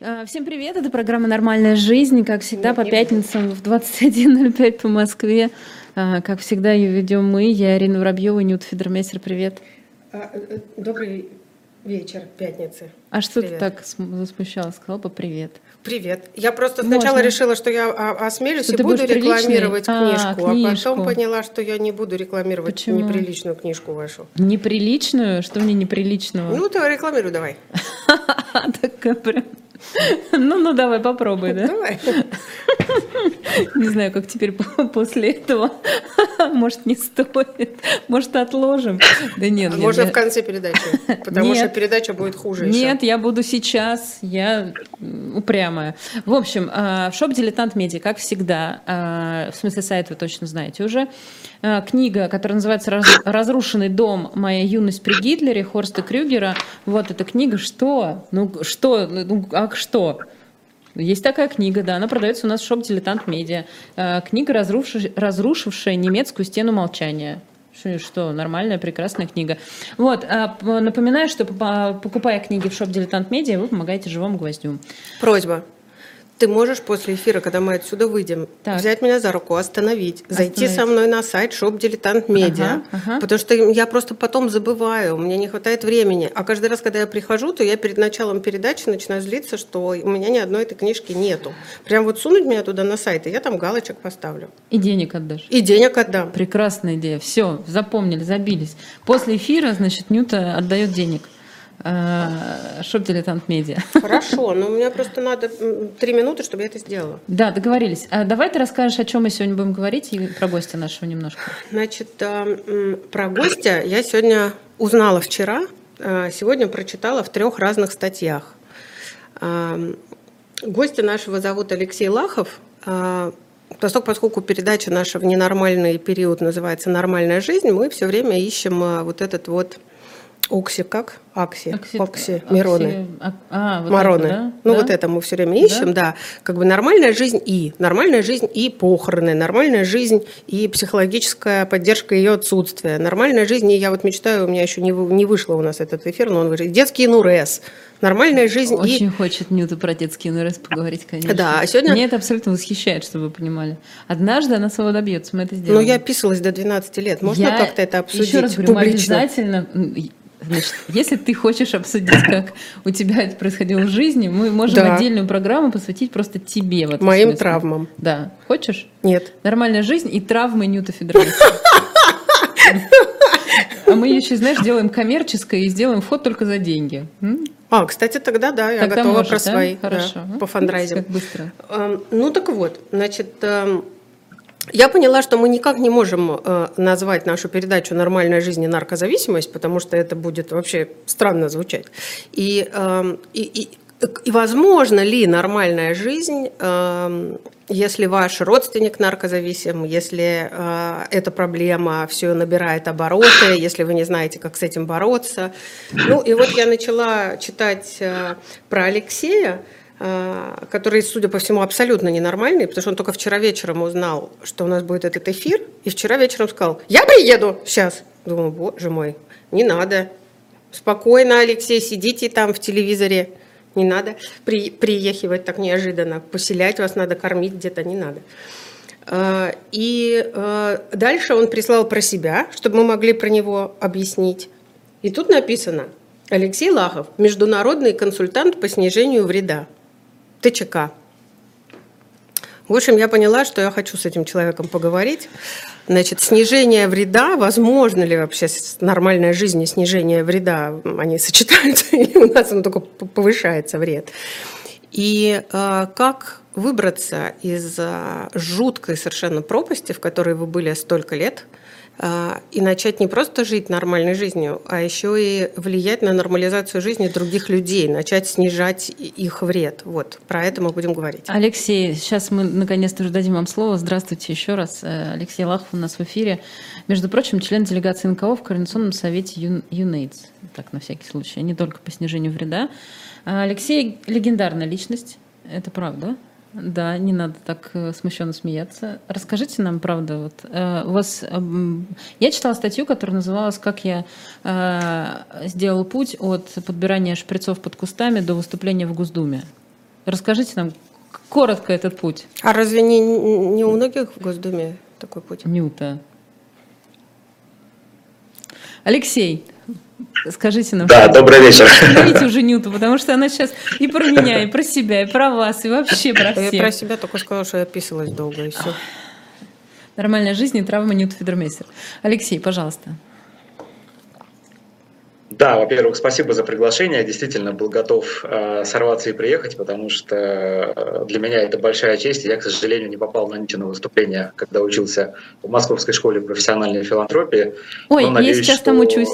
А, Всем привет, это программа «Нормальная жизнь», как всегда, по пятницам в 21.05 по Москве. А, Как всегда, ее ведем мы, я Ирина Воробьева, Нют Федермейстер, привет. А, э, Добрый вечер, пятницы. А что Привет. ты так см- засмущалась? Сказала бы привет. Привет. Я просто сначала Можно. решила, что я а, осмелюсь Что и буду рекламировать А, книжку, а книжку. потом поняла, что я не буду рекламировать Почему? неприличную книжку вашу. Неприличную? Что мне неприличного? Ну, ты рекламируй давай. Такая прям... Ну, ну давай, попробуй, да? Давай. Не знаю, как теперь по- после этого. Может, не стоит. Может, отложим. Да нет, А нет, Можно я- в конце передачи, потому Нет. что передача будет хуже Нет, еще. я буду сейчас, я упрямая. В общем, а, шоп «Дилетант Медиа», как всегда, а, в смысле сайт вы точно знаете уже, книга, которая называется «Раз- «Разрушенный дом. Моя юность при Гитлере» Хорста Крюгера. Вот эта книга. Что? Ну, что? Ну, а что? Есть такая книга, да, она продается у нас в shop «Дилетант Медиа». А, Книга, разрушившая, разрушившая немецкую стену молчания. Что, нормальная, прекрасная книга. Вот, а, напоминаю, что по- покупая книги в shop «Дилетант Медиа», вы помогаете живому гвоздю. Просьба. Ты можешь после эфира, когда мы отсюда выйдем, Так. взять меня за руку, остановить, зайти Остановить. со мной на сайт Shop Дилетант Медиа, Ага, ага. потому что я просто потом забываю, мне не хватает времени. А каждый раз, когда я прихожу, то я перед началом передачи начинаю злиться, что у меня ни одной этой книжки нету. Прям вот сунуть меня туда на сайт, и я там галочек поставлю. И денег отдашь. И денег отдам. Прекрасная идея. Все, запомнили, забились. После эфира, значит, Нюта отдает денег. А, shop «Дилетант Медиа». Хорошо, но у меня просто надо три минуты, чтобы я это сделала. Да, договорились. А давай ты расскажешь, о чем мы сегодня будем говорить, и про гостя нашего немножко. Значит, м, про гостя я сегодня узнала вчера, э, сегодня прочитала в трех разных статьях. Э, Гостя нашего зовут Алексей Лахов. Поскольку, поскольку передача наша в ненормальный период называется «Нормальная жизнь», мы все время ищем вот этот вот окси, как? Акси, Окси- окси, мироны. окси- а, вот Мароны. это, да? Ну Да? вот это мы все время ищем, да. Как бы нормальная жизнь и нормальная жизнь и похороны, нормальная жизнь и психологическая поддержка ее отсутствия, нормальная жизнь и я вот мечтаю, у меня еще не, не вышло у нас этот эфир, но он вышел. Детский нурез, нормальная жизнь и Очень хочет Нюта про детский НРС поговорить, конечно. Да, а сегодня- Мне это абсолютно восхищает, чтобы вы понимали. Однажды она своего добьется, мы это ну сделаем. я писалась до 12 лет, можно Я как-то это обсудить Еще раз говорю, публично? обязательно... Значит, если ты хочешь обсудить, как у тебя это происходило в жизни, мы можем Да. отдельную программу посвятить просто тебе. В этом Моим смысле. травмам. Да. Хочешь? Нет. Нормальная жизнь и травмы Ньюта Федермейстера. А мы еще, знаешь, делаем коммерческое и сделаем вход только за деньги. А, кстати, тогда да, я Тогда готова может, про да? свои, да, Хорошо. М? по фандрайзингу. Как быстро. Эм, Ну так вот, значит, эм, я поняла, что мы никак не можем э, назвать нашу передачу «Нормальная жизнь и наркозависимость», потому что это будет вообще странно звучать. И, эм, и, и, и возможно ли нормальная жизнь, эм, если ваш родственник наркозависим, если э, эта проблема все набирает обороты, если вы не знаете, как с этим бороться. Ну и вот я начала читать э, про Алексея, который, судя по всему, абсолютно ненормальный, потому что он только вчера вечером узнал, что у нас будет этот эфир, и вчера вечером сказал, я приеду сейчас. Думаю, боже мой, не надо. Спокойно, Алексей, сидите там в телевизоре. Не надо при, приехивать так неожиданно. Поселять вас надо, кормить где-то не надо. Э, И э, дальше он прислал про себя, чтобы мы могли про него объяснить. И тут написано Алексей Лахов, международный консультант по снижению вреда. ТЧК. В общем, я поняла, что я хочу с этим человеком поговорить. Значит, снижение вреда, возможно ли вообще с нормальной жизни снижение вреда, они сочетаются, или у нас он только повышается вред? И э, как выбраться из э, жуткой совершенно пропасти, в которой вы были столько лет, и начать не просто жить нормальной жизнью, а еще и влиять на нормализацию жизни других людей, начать снижать их вред. Вот, про это мы будем говорить. Алексей, сейчас мы наконец-то уже дадим вам слово. Здравствуйте еще раз. Э, Алексей Лахов у нас в эфире. Между прочим, член делегации НКО в Координационном совете ЮНЕЙДС. Так, на всякий случай, а не только по снижению вреда. А Алексей легендарная личность, это правда. Да, не надо так э, смущенно смеяться. Расскажите нам, правда, вот э, у вас, эм, я читала статью, которая называлась "Как я э, сделал путь от подбирания шприцов под кустами до выступления в Госдуме". Расскажите нам коротко этот путь. А разве не, не у многих в Госдуме такой путь? Нюта. Алексей, скажите нам. Да, добрый вечер. Говорите уже Нюту, потому что она сейчас и про меня, и про себя, и про вас, и вообще про всех. Я про себя только сказала, что я описывалась долго, и все. Нормальная жизнь и травма Ньют Федермейстер. Алексей, пожалуйста. Да, во-первых, спасибо за приглашение. Я действительно был готов э, сорваться и приехать, потому что э, для меня это большая честь. Я, к сожалению, не попал на Нитина выступление, когда учился в Московской школе профессиональной филантропии. Ой, Но, надеюсь, я сейчас что... там учусь.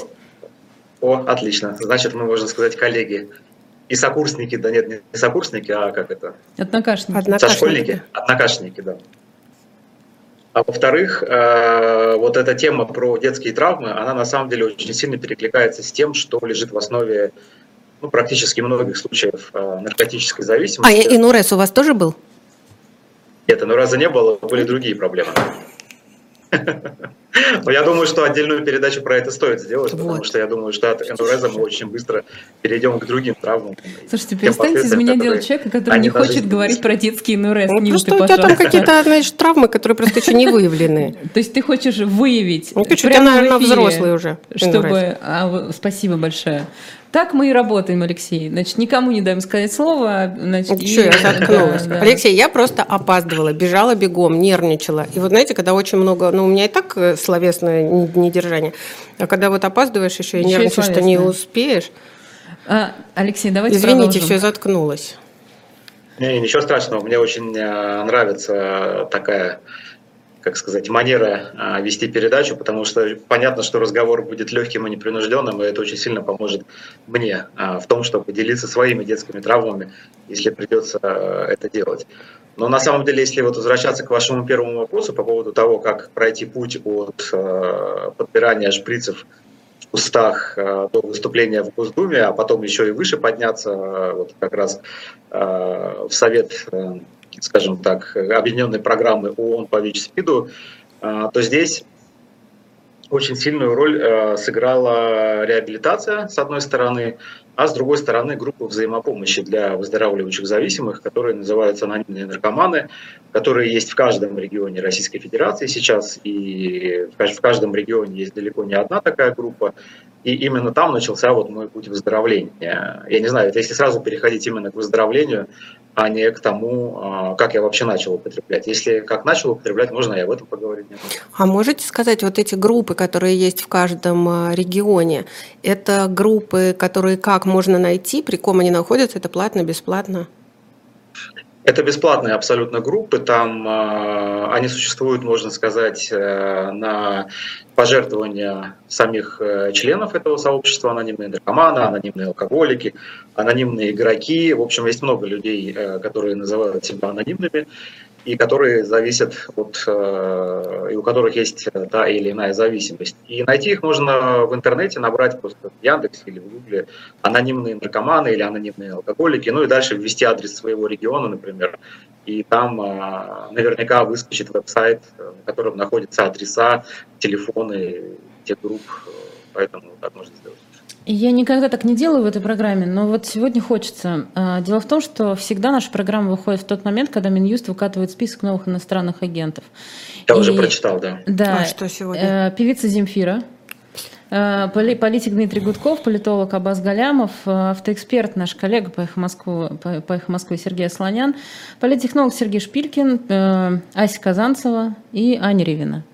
О, отлично. Значит, мы, можно сказать, коллеги. И сокурсники, да нет, не сокурсники, а как это? Однокашники. Однокашники. Сошкольники. Однокашники, да. А во-вторых, э, вот эта тема про детские травмы, она на самом деле очень сильно перекликается с тем, что лежит в основе ну, практически многих случаев э, наркотической зависимости. А инурез у вас тоже был? Нет, инураза не было, были другие проблемы. Но я думаю, что отдельную передачу про это стоит сделать, вот. потому что я думаю, что от эндуреза мы очень быстро перейдем к другим травмам. Слушайте, перестаньте из меня делать человека, который не хочет говорить про детский эндурез. Ну, просто у тебя там какие-то, знаешь, травмы, которые просто еще не выявлены. То есть ты хочешь выявить Ну, ты наверное, взрослый уже. Чтобы... А, спасибо большое. Так мы и работаем, Алексей. Значит, никому не даем сказать слово. Значит, Что, и... я заткнулась. Да, да. Алексей, я просто опаздывала, бежала бегом, нервничала. И вот знаете, когда очень много, ну, у меня и так э, словесное недержание, а когда вот опаздываешь еще и нервничаешь, что не успеешь. А, Алексей, давайте Извините, продолжим. все заткнулось. Не, ничего страшного. Мне очень э, нравится такая как сказать, манера а, вести передачу, потому что понятно, что разговор будет легким и непринужденным, и это очень сильно поможет мне а, в том, чтобы делиться своими детскими травмами, если придется а, это делать. Но на самом деле, если вот возвращаться к вашему первому вопросу по поводу того, как пройти путь от подбирания шприцев в кустах до выступления в Госдуме, а потом еще и выше подняться, вот как раз в Совет скажем так, объединенной программы ООН по ВИЧ-СПИДу, а, то здесь очень сильную роль э, сыграла реабилитация, с одной стороны, а с другой стороны группа взаимопомощи для выздоравливающих зависимых, которые называются анонимные наркоманы, которые есть в каждом регионе Российской Федерации сейчас, и в каждом регионе есть далеко не одна такая группа, и именно там начался вот мой путь выздоровления. Я не знаю, если сразу переходить именно к выздоровлению, а не к тому, а, как я вообще начал употреблять. Если как начал употреблять, можно и об этом поговорить. А можете сказать, вот эти группы, которые есть в каждом а, регионе, это группы, которые как можно найти, при ком они находятся, это платно, бесплатно? Это бесплатные абсолютно группы, там э, они существуют, можно сказать, э, на пожертвования самих э, членов этого сообщества, анонимные наркоманы, анонимные алкоголики, анонимные игроки. В общем, есть много людей, э, которые называют себя анонимными и которые зависят от, э, и у которых есть та или иная зависимость. И найти их можно в интернете, набрать просто в Яндексе или в Гугле анонимные наркоманы или анонимные алкоголики, ну и дальше ввести адрес своего региона, например, и там э, наверняка выскочит веб-сайт, на котором находятся адреса, телефоны тех групп, поэтому так можно сделать. Я никогда так не делаю в этой программе, но вот сегодня хочется. А, дело в том, что всегда наша программа выходит в тот момент, когда Минюст выкатывает список новых иностранных агентов. Я И, уже прочитал, да. Да. А что сегодня? Э, певица Земфира, э, политик Дмитрий Гудков, политолог Абаз Галямов, э, автоэксперт наш коллега по их Москву, по, их Москве Сергей Слонян, политтехнолог Сергей Шпилькин, Ася Казанцева и Аня Ревина.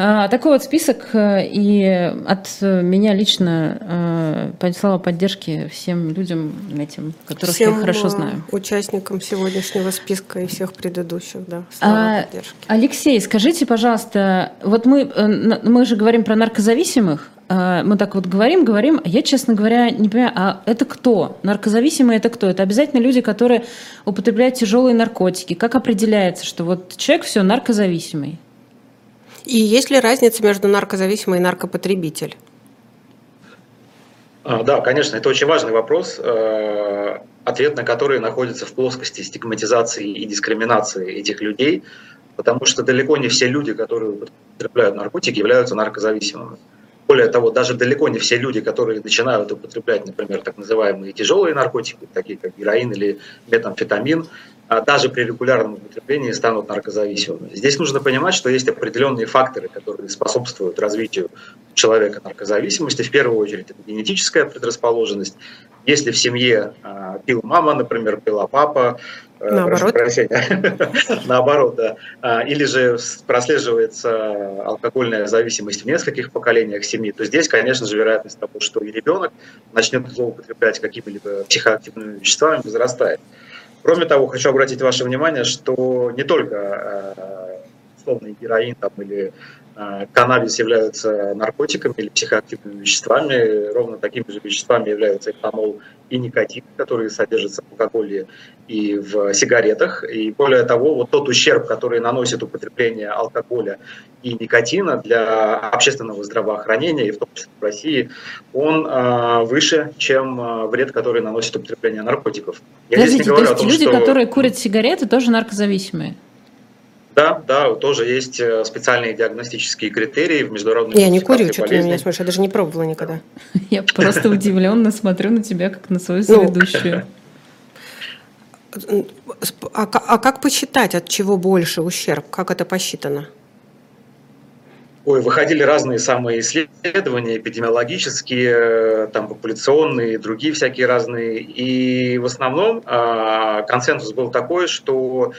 А, такой вот список, э, и от меня лично э, слова поддержки всем людям этим, которых всем я хорошо знаю. участникам сегодняшнего списка и всех предыдущих, да, слова а, поддержки. Алексей, скажите, пожалуйста, вот мы, э, мы же говорим про наркозависимых, мы так вот говорим, говорим, а я, честно говоря, не понимаю, а это кто? Наркозависимые это кто? Это обязательно люди, которые употребляют тяжелые наркотики. Как определяется, что вот человек все наркозависимый? И есть ли разница между наркозависимым и наркопотребитель? А, да, конечно, это очень важный вопрос, э, ответ на который находится в плоскости стигматизации и дискриминации этих людей, потому что далеко не все люди, которые употребляют наркотики, являются наркозависимыми. более того, даже далеко не все люди, которые начинают употреблять, например, так называемые тяжелые наркотики, такие как героин или метамфетамин, даже при регулярном употреблении станут наркозависимыми. Здесь нужно понимать, что есть определенные факторы, которые способствуют развитию человека наркозависимости. В первую очередь это генетическая предрасположенность. Если в семье а, пил мама, например, пила папа, э, Наоборот. Наоборот, да. А, или же прослеживается алкогольная зависимость в нескольких поколениях семьи, то здесь, конечно же, вероятность того, что и ребенок начнет злоупотреблять какими-либо психоактивными веществами, возрастает. Кроме того, хочу обратить ваше внимание, что не только э, условный героин там, или каннабис являются наркотиками или психоактивными веществами, ровно такими же веществами являются этанол и никотин, которые содержатся в алкоголе и в сигаретах. И более того, вот тот ущерб, который наносит употребление алкоголя и никотина для общественного здравоохранения, и в том числе в России, он э, выше, чем э, вред, который наносит употребление наркотиков. Я Подождите, то есть том, люди, что... которые курят сигареты, тоже наркозависимые? Да, да, тоже есть э, специальные диагностические критерии в международных Я не курю, что ты меня смотришь, я даже не пробовала никогда. Я просто удивленно смотрю на тебя, как на свою ну, соведущую. А, а как посчитать, от чего больше ущерб? Как это посчитано? Ой, выходили разные самые исследования, эпидемиологические, э, там, популяционные, другие всякие разные. И в основном э, консенсус был такой, что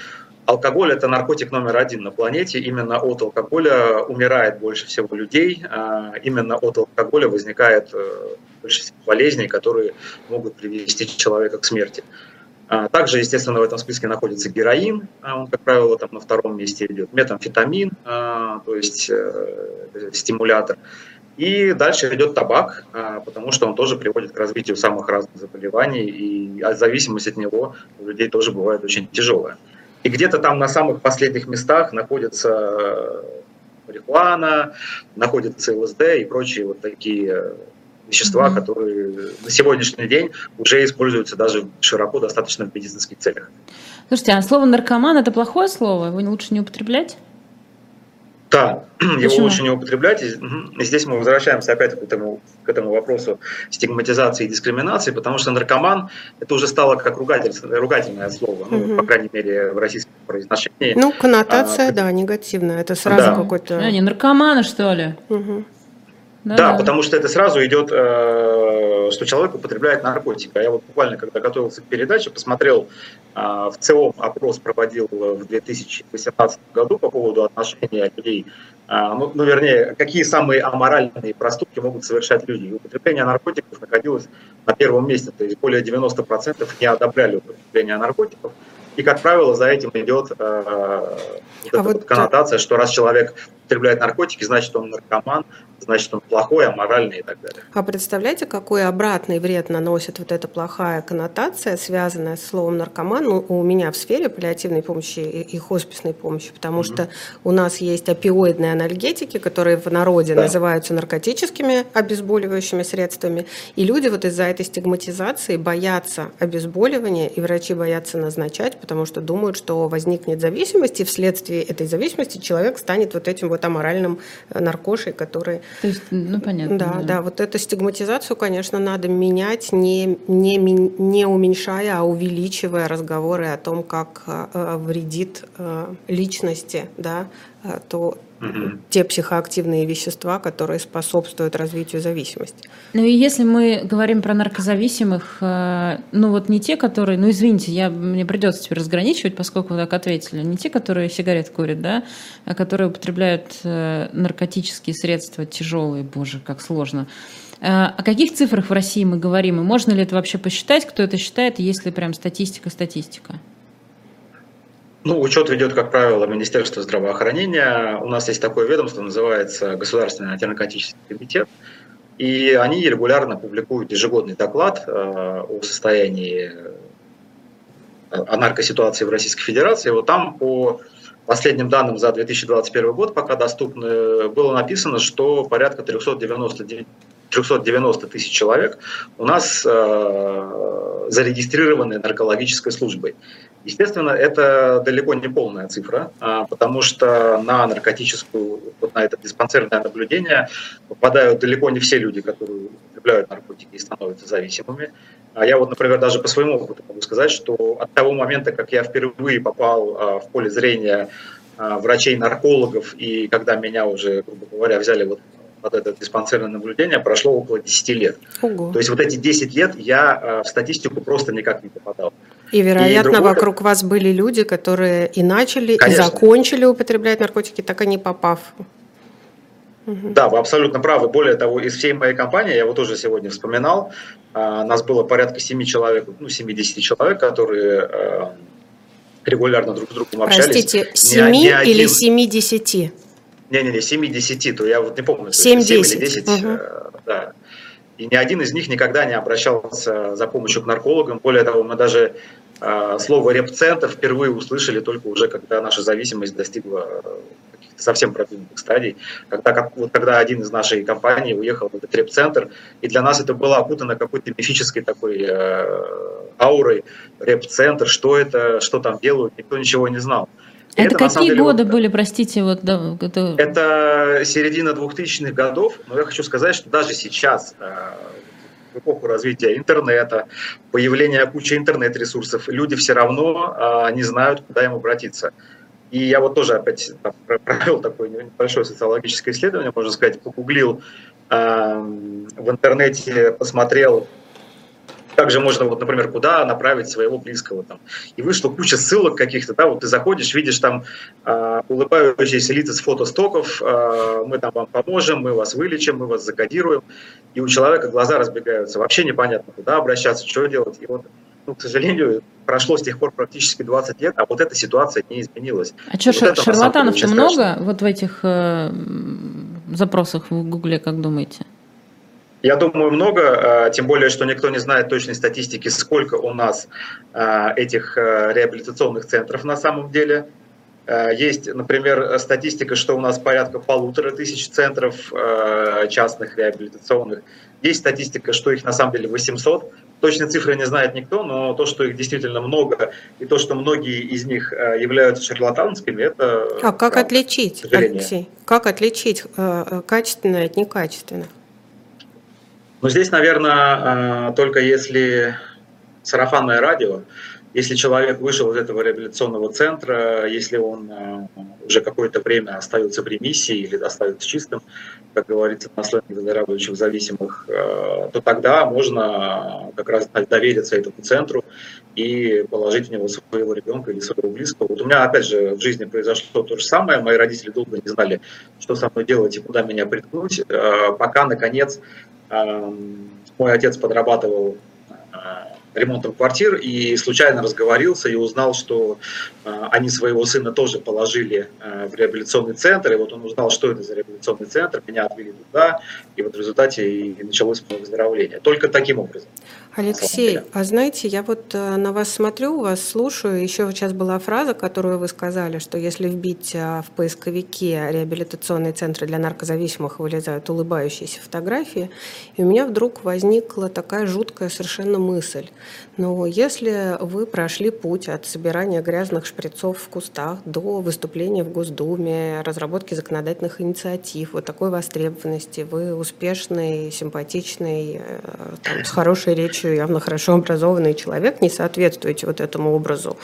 Алкоголь – это наркотик номер один на планете. Именно от алкоголя умирает больше всего людей. А именно от алкоголя возникает э, больше всего болезней, которые могут привести человека к смерти. А также, естественно, в этом списке находится героин, а он, как правило, там на втором месте идет, метамфетамин, то есть э, стимулятор. И дальше идет табак, потому что он тоже приводит к развитию самых разных заболеваний, и зависимость от него у людей тоже бывает очень тяжелая. И где-то там на самых последних местах находится э, марихуана, находится ЛСД и прочие вот такие э, вещества, mm-hmm. которые на сегодняшний день уже используются даже широко достаточно в медицинских целях. Слушайте, а слово наркоман это плохое слово? Его лучше не употреблять? Да, Почему? его лучше не употреблять. И здесь мы возвращаемся опять к этому, к этому вопросу стигматизации и дискриминации, потому что наркоман это уже стало как ругательное, ругательное слово, угу. ну, по крайней мере, в российском произношении. Ну, коннотация, а, да, негативная. Это сразу да. какой-то... Они наркоманы, что ли? Угу. Да, да, потому что это сразу идет, э, что человек употребляет наркотики. А я вот буквально, когда готовился к передаче, посмотрел, э, в целом опрос проводил в 2018 году по поводу отношения людей, э, ну, ну, вернее, какие самые аморальные проступки могут совершать люди. И употребление наркотиков находилось на первом месте, то есть более 90% не одобряли употребление наркотиков. И, как правило, за этим идет э, вот а эта вот, вот коннотация, что раз человек употребляет наркотики, значит он наркоман, значит он плохой, аморальный и так далее. А представляете, какой обратный вред наносит вот эта плохая коннотация, связанная с словом наркоман, ну, у меня в сфере паллиативной помощи и, хосписной помощи, потому mm-hmm. что у нас есть опиоидные анальгетики, которые в народе да. называются наркотическими обезболивающими средствами, и люди вот из-за этой стигматизации боятся обезболивания, и врачи боятся назначать, потому что думают, что возникнет зависимость, и вследствие этой зависимости человек станет вот этим вот аморальным э, наркошей, который то есть, ну понятно. Да, да, да, вот эту стигматизацию, конечно, надо менять, не, не, не уменьшая, а увеличивая разговоры о том, как э, вредит э, личности, да, то угу. те психоактивные вещества, которые способствуют развитию зависимости. Ну и если мы говорим про наркозависимых, э, ну вот не те, которые, ну извините, я, мне придется теперь разграничивать, поскольку вы так ответили, не те, которые сигарет курят, да, а которые употребляют э, наркотические средства тяжелые, боже, как сложно. Э, о каких цифрах в России мы говорим? И можно ли это вообще посчитать? Кто это считает? Есть ли прям статистика-статистика? Ну, учет ведет, как правило, Министерство здравоохранения. У нас есть такое ведомство, называется Государственный антинаркотический комитет. И они регулярно публикуют ежегодный доклад э, о состоянии, о наркоситуации в Российской Федерации. Вот там по последним данным за 2021 год, пока доступны, было написано, что порядка 399 390 тысяч человек у нас э, зарегистрированы наркологической службой. Естественно, это далеко не полная цифра, а, потому что на наркотическую, вот на это диспансерное наблюдение попадают далеко не все люди, которые употребляют наркотики и становятся зависимыми. А я вот, например, даже по своему опыту могу сказать, что от того момента, как я впервые попал а, в поле зрения а, врачей-наркологов, и когда меня уже, грубо говоря, взяли вот под это диспансерное наблюдение, прошло около 10 лет. Ого. То есть вот эти 10 лет я в статистику просто никак не попадал. И, вероятно, и другое... вокруг вас были люди, которые и начали, Конечно. и закончили употреблять наркотики, так и не попав. Да, вы абсолютно правы. Более того, из всей моей компании, я вот тоже сегодня вспоминал, а, нас было порядка 7 человек, ну, 70 человек, которые а, регулярно друг с другом общались. Простите, 7 не, не или 70? Не-не-не, 70, то я вот не помню. 7, 7 или 10, угу. да. И ни один из них никогда не обращался за помощью к наркологам. Более того, мы даже э, слово репцентр впервые услышали только уже, когда наша зависимость достигла э, совсем продвинутых стадий. Когда, как, вот, когда один из нашей компаний уехал в этот репцентр, и для нас это было окутано какой-то мифической такой э, аурой. Репцентр, что это, что там делают, никто ничего не знал. Это, это какие деле, годы вот, были, простите? Вот, да, это... это середина 2000-х годов, но я хочу сказать, что даже сейчас, э, в эпоху развития интернета, появления кучи интернет-ресурсов, люди все равно э, не знают, куда им обратиться. И я вот тоже опять там, провел такое небольшое социологическое исследование, можно сказать, погуглил э, в интернете, посмотрел также можно, вот, например, куда направить своего близкого. Там. И вышло куча ссылок каких-то, да, вот ты заходишь, видишь там э, улыбающиеся лица с фотостоков, э, мы там вам поможем, мы вас вылечим, мы вас закодируем. И у человека глаза разбегаются, вообще непонятно, куда обращаться, что делать. И вот ну, к сожалению, прошло с тех пор практически 20 лет, а вот эта ситуация не изменилась. А что, вот шарлатанов-то много вот в этих э, запросах в Гугле, как думаете? Я думаю, много, а, тем более, что никто не знает точной статистики, сколько у нас а, этих а, реабилитационных центров на самом деле. Есть, например, статистика, что у нас порядка полутора тысяч центров частных реабилитационных. Есть статистика, что их на самом деле 800. Точной цифры не знает никто, но то, что их действительно много, и то, что многие из них являются шарлатанскими, это... А как правда, отличить, Алексей? Как отличить качественное от некачественного? Но здесь, наверное, только если сарафанное радио, если человек вышел из этого реабилитационного центра, если он уже какое-то время остается в ремиссии или остается чистым, как говорится на сленге выздоравливающих зависимых, то тогда можно как раз довериться этому центру и положить в него своего ребенка или своего близкого. Вот у меня, опять же, в жизни произошло то же самое. Мои родители долго не знали, что со мной делать и куда меня приткнуть, пока, наконец, мой отец подрабатывал а, ремонтом квартир и случайно разговорился и узнал, что э, они своего сына тоже положили э, в реабилитационный центр. И вот он узнал, что это за реабилитационный центр, меня отвели туда, и вот в результате и началось мое выздоровление. Только таким образом. Алексей, а знаете, я вот э, на вас смотрю, вас слушаю. Еще сейчас была фраза, которую вы сказали, что если вбить в поисковике реабилитационные центры для наркозависимых, вылезают улыбающиеся фотографии. И у меня вдруг возникла такая жуткая совершенно мысль. Но если вы прошли путь от собирания грязных шприцов в кустах до выступления в Госдуме, разработки законодательных инициатив, вот такой востребованности, вы успешный, симпатичный, э, там, с хорошей речью явно хорошо образованный человек, не соответствуете вот этому образу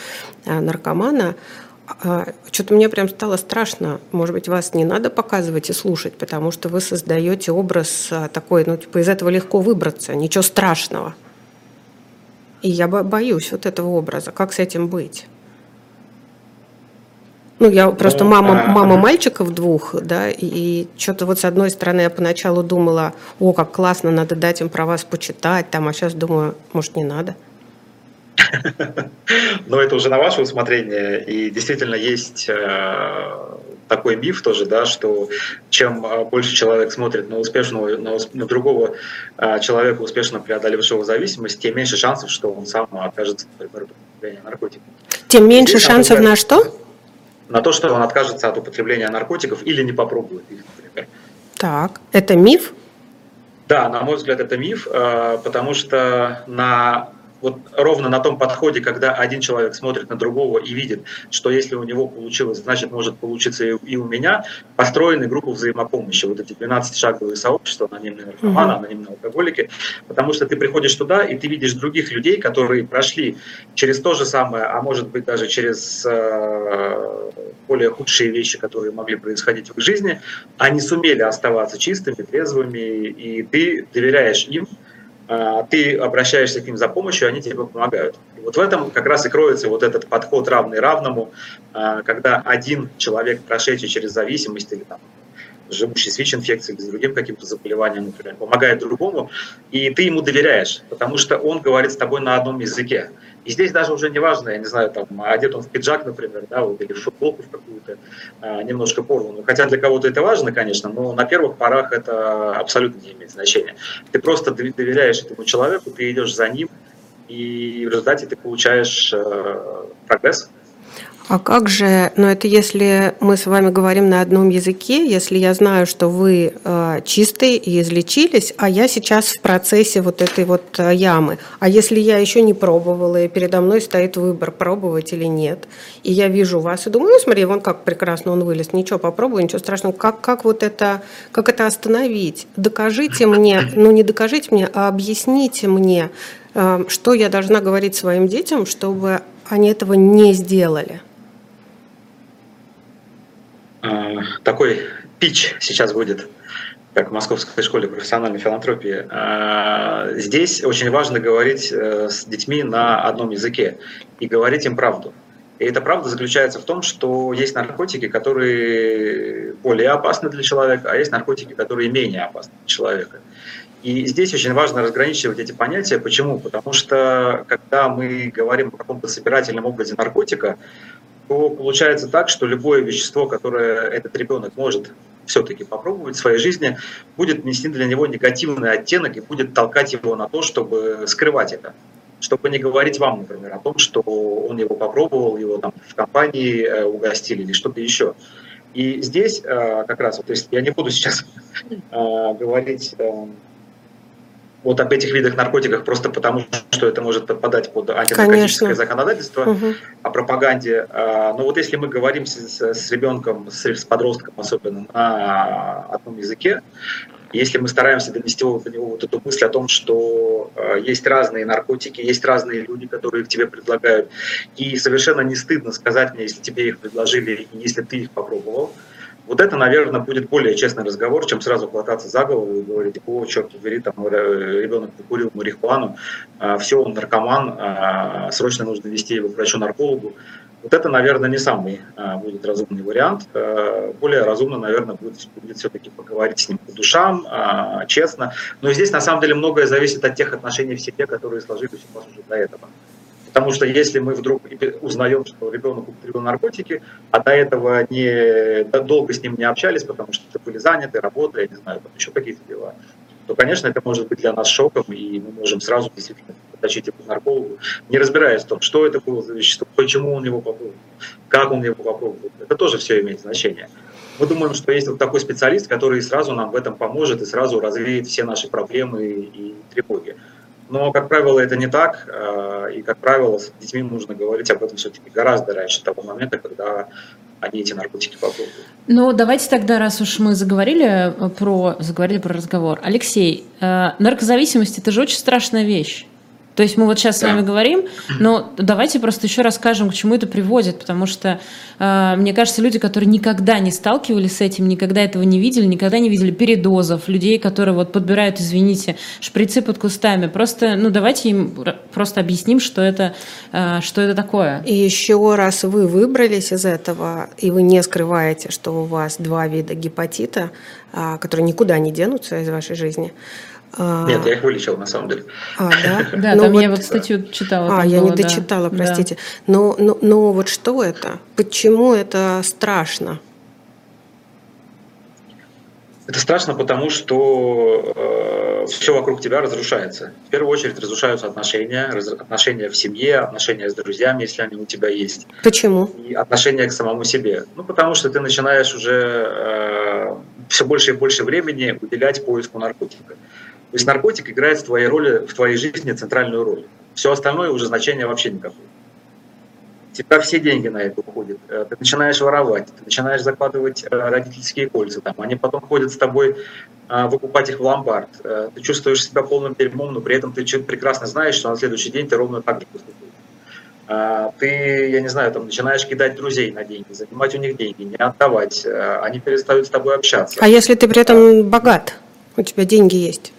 э, наркомана, а, что-то мне прям стало страшно. Может быть, вас не надо показывать и слушать, потому что вы создаете образ э, такой, ну, типа, из этого легко выбраться, ничего страшного. И я боюсь вот этого образа. Как с этим быть? Ну, я просто ну, мама, а, мама мальчиков двух, да, и, и что-то вот с одной стороны я поначалу думала, о, как классно, надо дать им про вас почитать, там, а сейчас думаю, может, не надо. Но это уже на ваше усмотрение, и действительно есть э, такой миф тоже, да, что чем э, больше человек смотрит на успешного, на, на другого э, человека, успешно преодолевшего зависимость, тем меньше шансов, что он сам окажется, например, в наркотиков. Тем меньше Здесь, шансов на что? на то, что он откажется от употребления наркотиков или не попробует их, например. Так, это миф? Да, на мой взгляд, это миф, э, потому что на вот ровно на том подходе, когда один человек смотрит на другого и видит, что если у него получилось, значит, может получиться и у меня, построены группы взаимопомощи, вот эти 12-шаговые сообщества, анонимные наркоманы, mm-hmm. анонимные алкоголики, потому что ты приходишь туда, и ты видишь других людей, которые прошли через то же самое, а может быть даже через э, более худшие вещи, которые могли происходить в их жизни, они сумели оставаться чистыми, трезвыми, и ты доверяешь им, ты обращаешься к ним за помощью, они тебе помогают. И вот в этом как раз и кроется вот этот подход равный равному, а, когда один человек, прошедший через зависимость или там, живущий с ВИЧ-инфекцией с другим каким-то заболеванием, например, помогает другому, и ты ему доверяешь, потому что он говорит с тобой на одном языке. И здесь даже уже не важно, я не знаю, там, одет он в пиджак, например, да, вот, или в футболку в какую-то, а, немножко порванную. Хотя для кого-то это важно, конечно, но на первых порах это абсолютно не имеет значения. Ты просто доверяешь этому человеку, ты идешь за ним, и в результате ты получаешь э, прогресс. А как же, ну это если мы с вами говорим на одном языке, если я знаю, что вы э, чистые и излечились, а я сейчас в процессе вот этой вот э, ямы, а если я еще не пробовала, и передо мной стоит выбор, пробовать или нет, и я вижу вас и думаю, ну смотри, вон как прекрасно он вылез, ничего, попробую, ничего страшного, как, как вот это, как это остановить? Докажите мне, ну не докажите мне, а объясните мне, э, что я должна говорить своим детям, чтобы они этого не сделали. Э, такой пич сейчас будет, как в Московской школе профессиональной филантропии. Э, здесь очень важно говорить э, с детьми на одном языке и говорить им правду. И эта правда заключается в том, что есть наркотики, которые более опасны для человека, а есть наркотики, которые менее опасны для человека. И здесь очень важно разграничивать эти понятия. Почему? Потому что когда мы говорим о каком-то собирательном образе наркотика, то получается так, что любое вещество, которое этот ребенок может все-таки попробовать в своей жизни, будет нести для него негативный оттенок и будет толкать его на то, чтобы скрывать это. Чтобы не говорить вам, например, о том, что он его попробовал, его там в компании э, угостили или что-то еще. И здесь э, как раз, то есть я не буду сейчас э, говорить вот об этих видах наркотиков просто потому, что это может подпадать под антинаркотическое Конечно. законодательство, угу. о пропаганде. А, но вот если мы говорим с, с ребенком, с, с подростком особенно на одном языке, если мы стараемся донести до него вот эту мысль о том, что э, есть разные наркотики, есть разные люди, которые их тебе предлагают, и совершенно не стыдно сказать мне, если тебе их предложили, и если ты их попробовал, вот это, наверное, будет более честный разговор, чем сразу хвататься за голову и говорить, о, черт побери, там э, ребенок покурил марихуану, а, все, он наркоман, а, срочно нужно вести его к врачу-наркологу. Вот это, наверное, не самый а, будет разумный вариант. Более разумно, наверное, будет, будет все-таки поговорить с ним по душам, честно. Но здесь, на самом деле, многое зависит от тех отношений в семье, которые сложились у вас уже до этого. Потому что если мы вдруг узнаем, что ребенок употребил наркотики, а до этого не, долго с ним не общались, потому что были заняты, работали, я не знаю, там еще какие-то дела, то, конечно, это может быть для нас шоком, и мы можем сразу действительно потащить его к наркологу, не разбираясь в том, что это было за вещество, почему он его попробовал, как он его попробовал. Это тоже все имеет значение. Мы думаем, что есть вот такой специалист, который сразу нам в этом поможет и сразу развеет все наши проблемы и тревоги. Но, как правило, это не так, э, и, как правило, с детьми нужно говорить об этом все-таки гораздо раньше того момента, когда они эти наркотики попробуют. Ну, давайте тогда, раз уж мы заговорили про, заговорили про разговор. Алексей, э, наркозависимость – это же очень страшная вещь. То есть мы вот сейчас да. с вами говорим, но давайте просто еще расскажем, к чему это приводит, потому что э, мне кажется, люди, которые никогда не сталкивались с этим, никогда этого не видели, никогда не видели передозов, людей, которые вот подбирают, извините, шприцы под кустами, просто, ну давайте им просто объясним, что это, э, что это такое. И еще раз вы выбрались из этого, и вы не скрываете, что у вас два вида гепатита, э, которые никуда не денутся из вашей жизни, Нет, я их вылечил, на самом деле. А, да? Да, ну там я вот статью читала. А, я не дочитала, простите. Но, но, но вот что это? Почему это страшно? Это страшно, потому что э, все вокруг тебя разрушается. В первую очередь разрушаются отношения, раз, отношения в семье, отношения с друзьями, если они у тебя есть. Почему? И отношения к самому себе. Ну, потому что ты начинаешь уже э, все больше и больше времени уделять поиску наркотика. То есть наркотик играет в твоей роли, в твоей жизни центральную роль. Все остальное уже значения вообще никакого тебя все деньги на это уходят. Э, ты начинаешь воровать, ты начинаешь закладывать э, родительские кольца, там, они потом ходят с тобой э, выкупать их в ломбард. Ты чувствуешь себя полным дерьмом, но при этом ты прекрасно знаешь, что на следующий день ты ровно так же поступишь. Ты, я не знаю, там начинаешь кидать друзей на деньги, занимать у них деньги, не отдавать, они перестают с тобой общаться. А если ты при этом богат, у тебя деньги есть?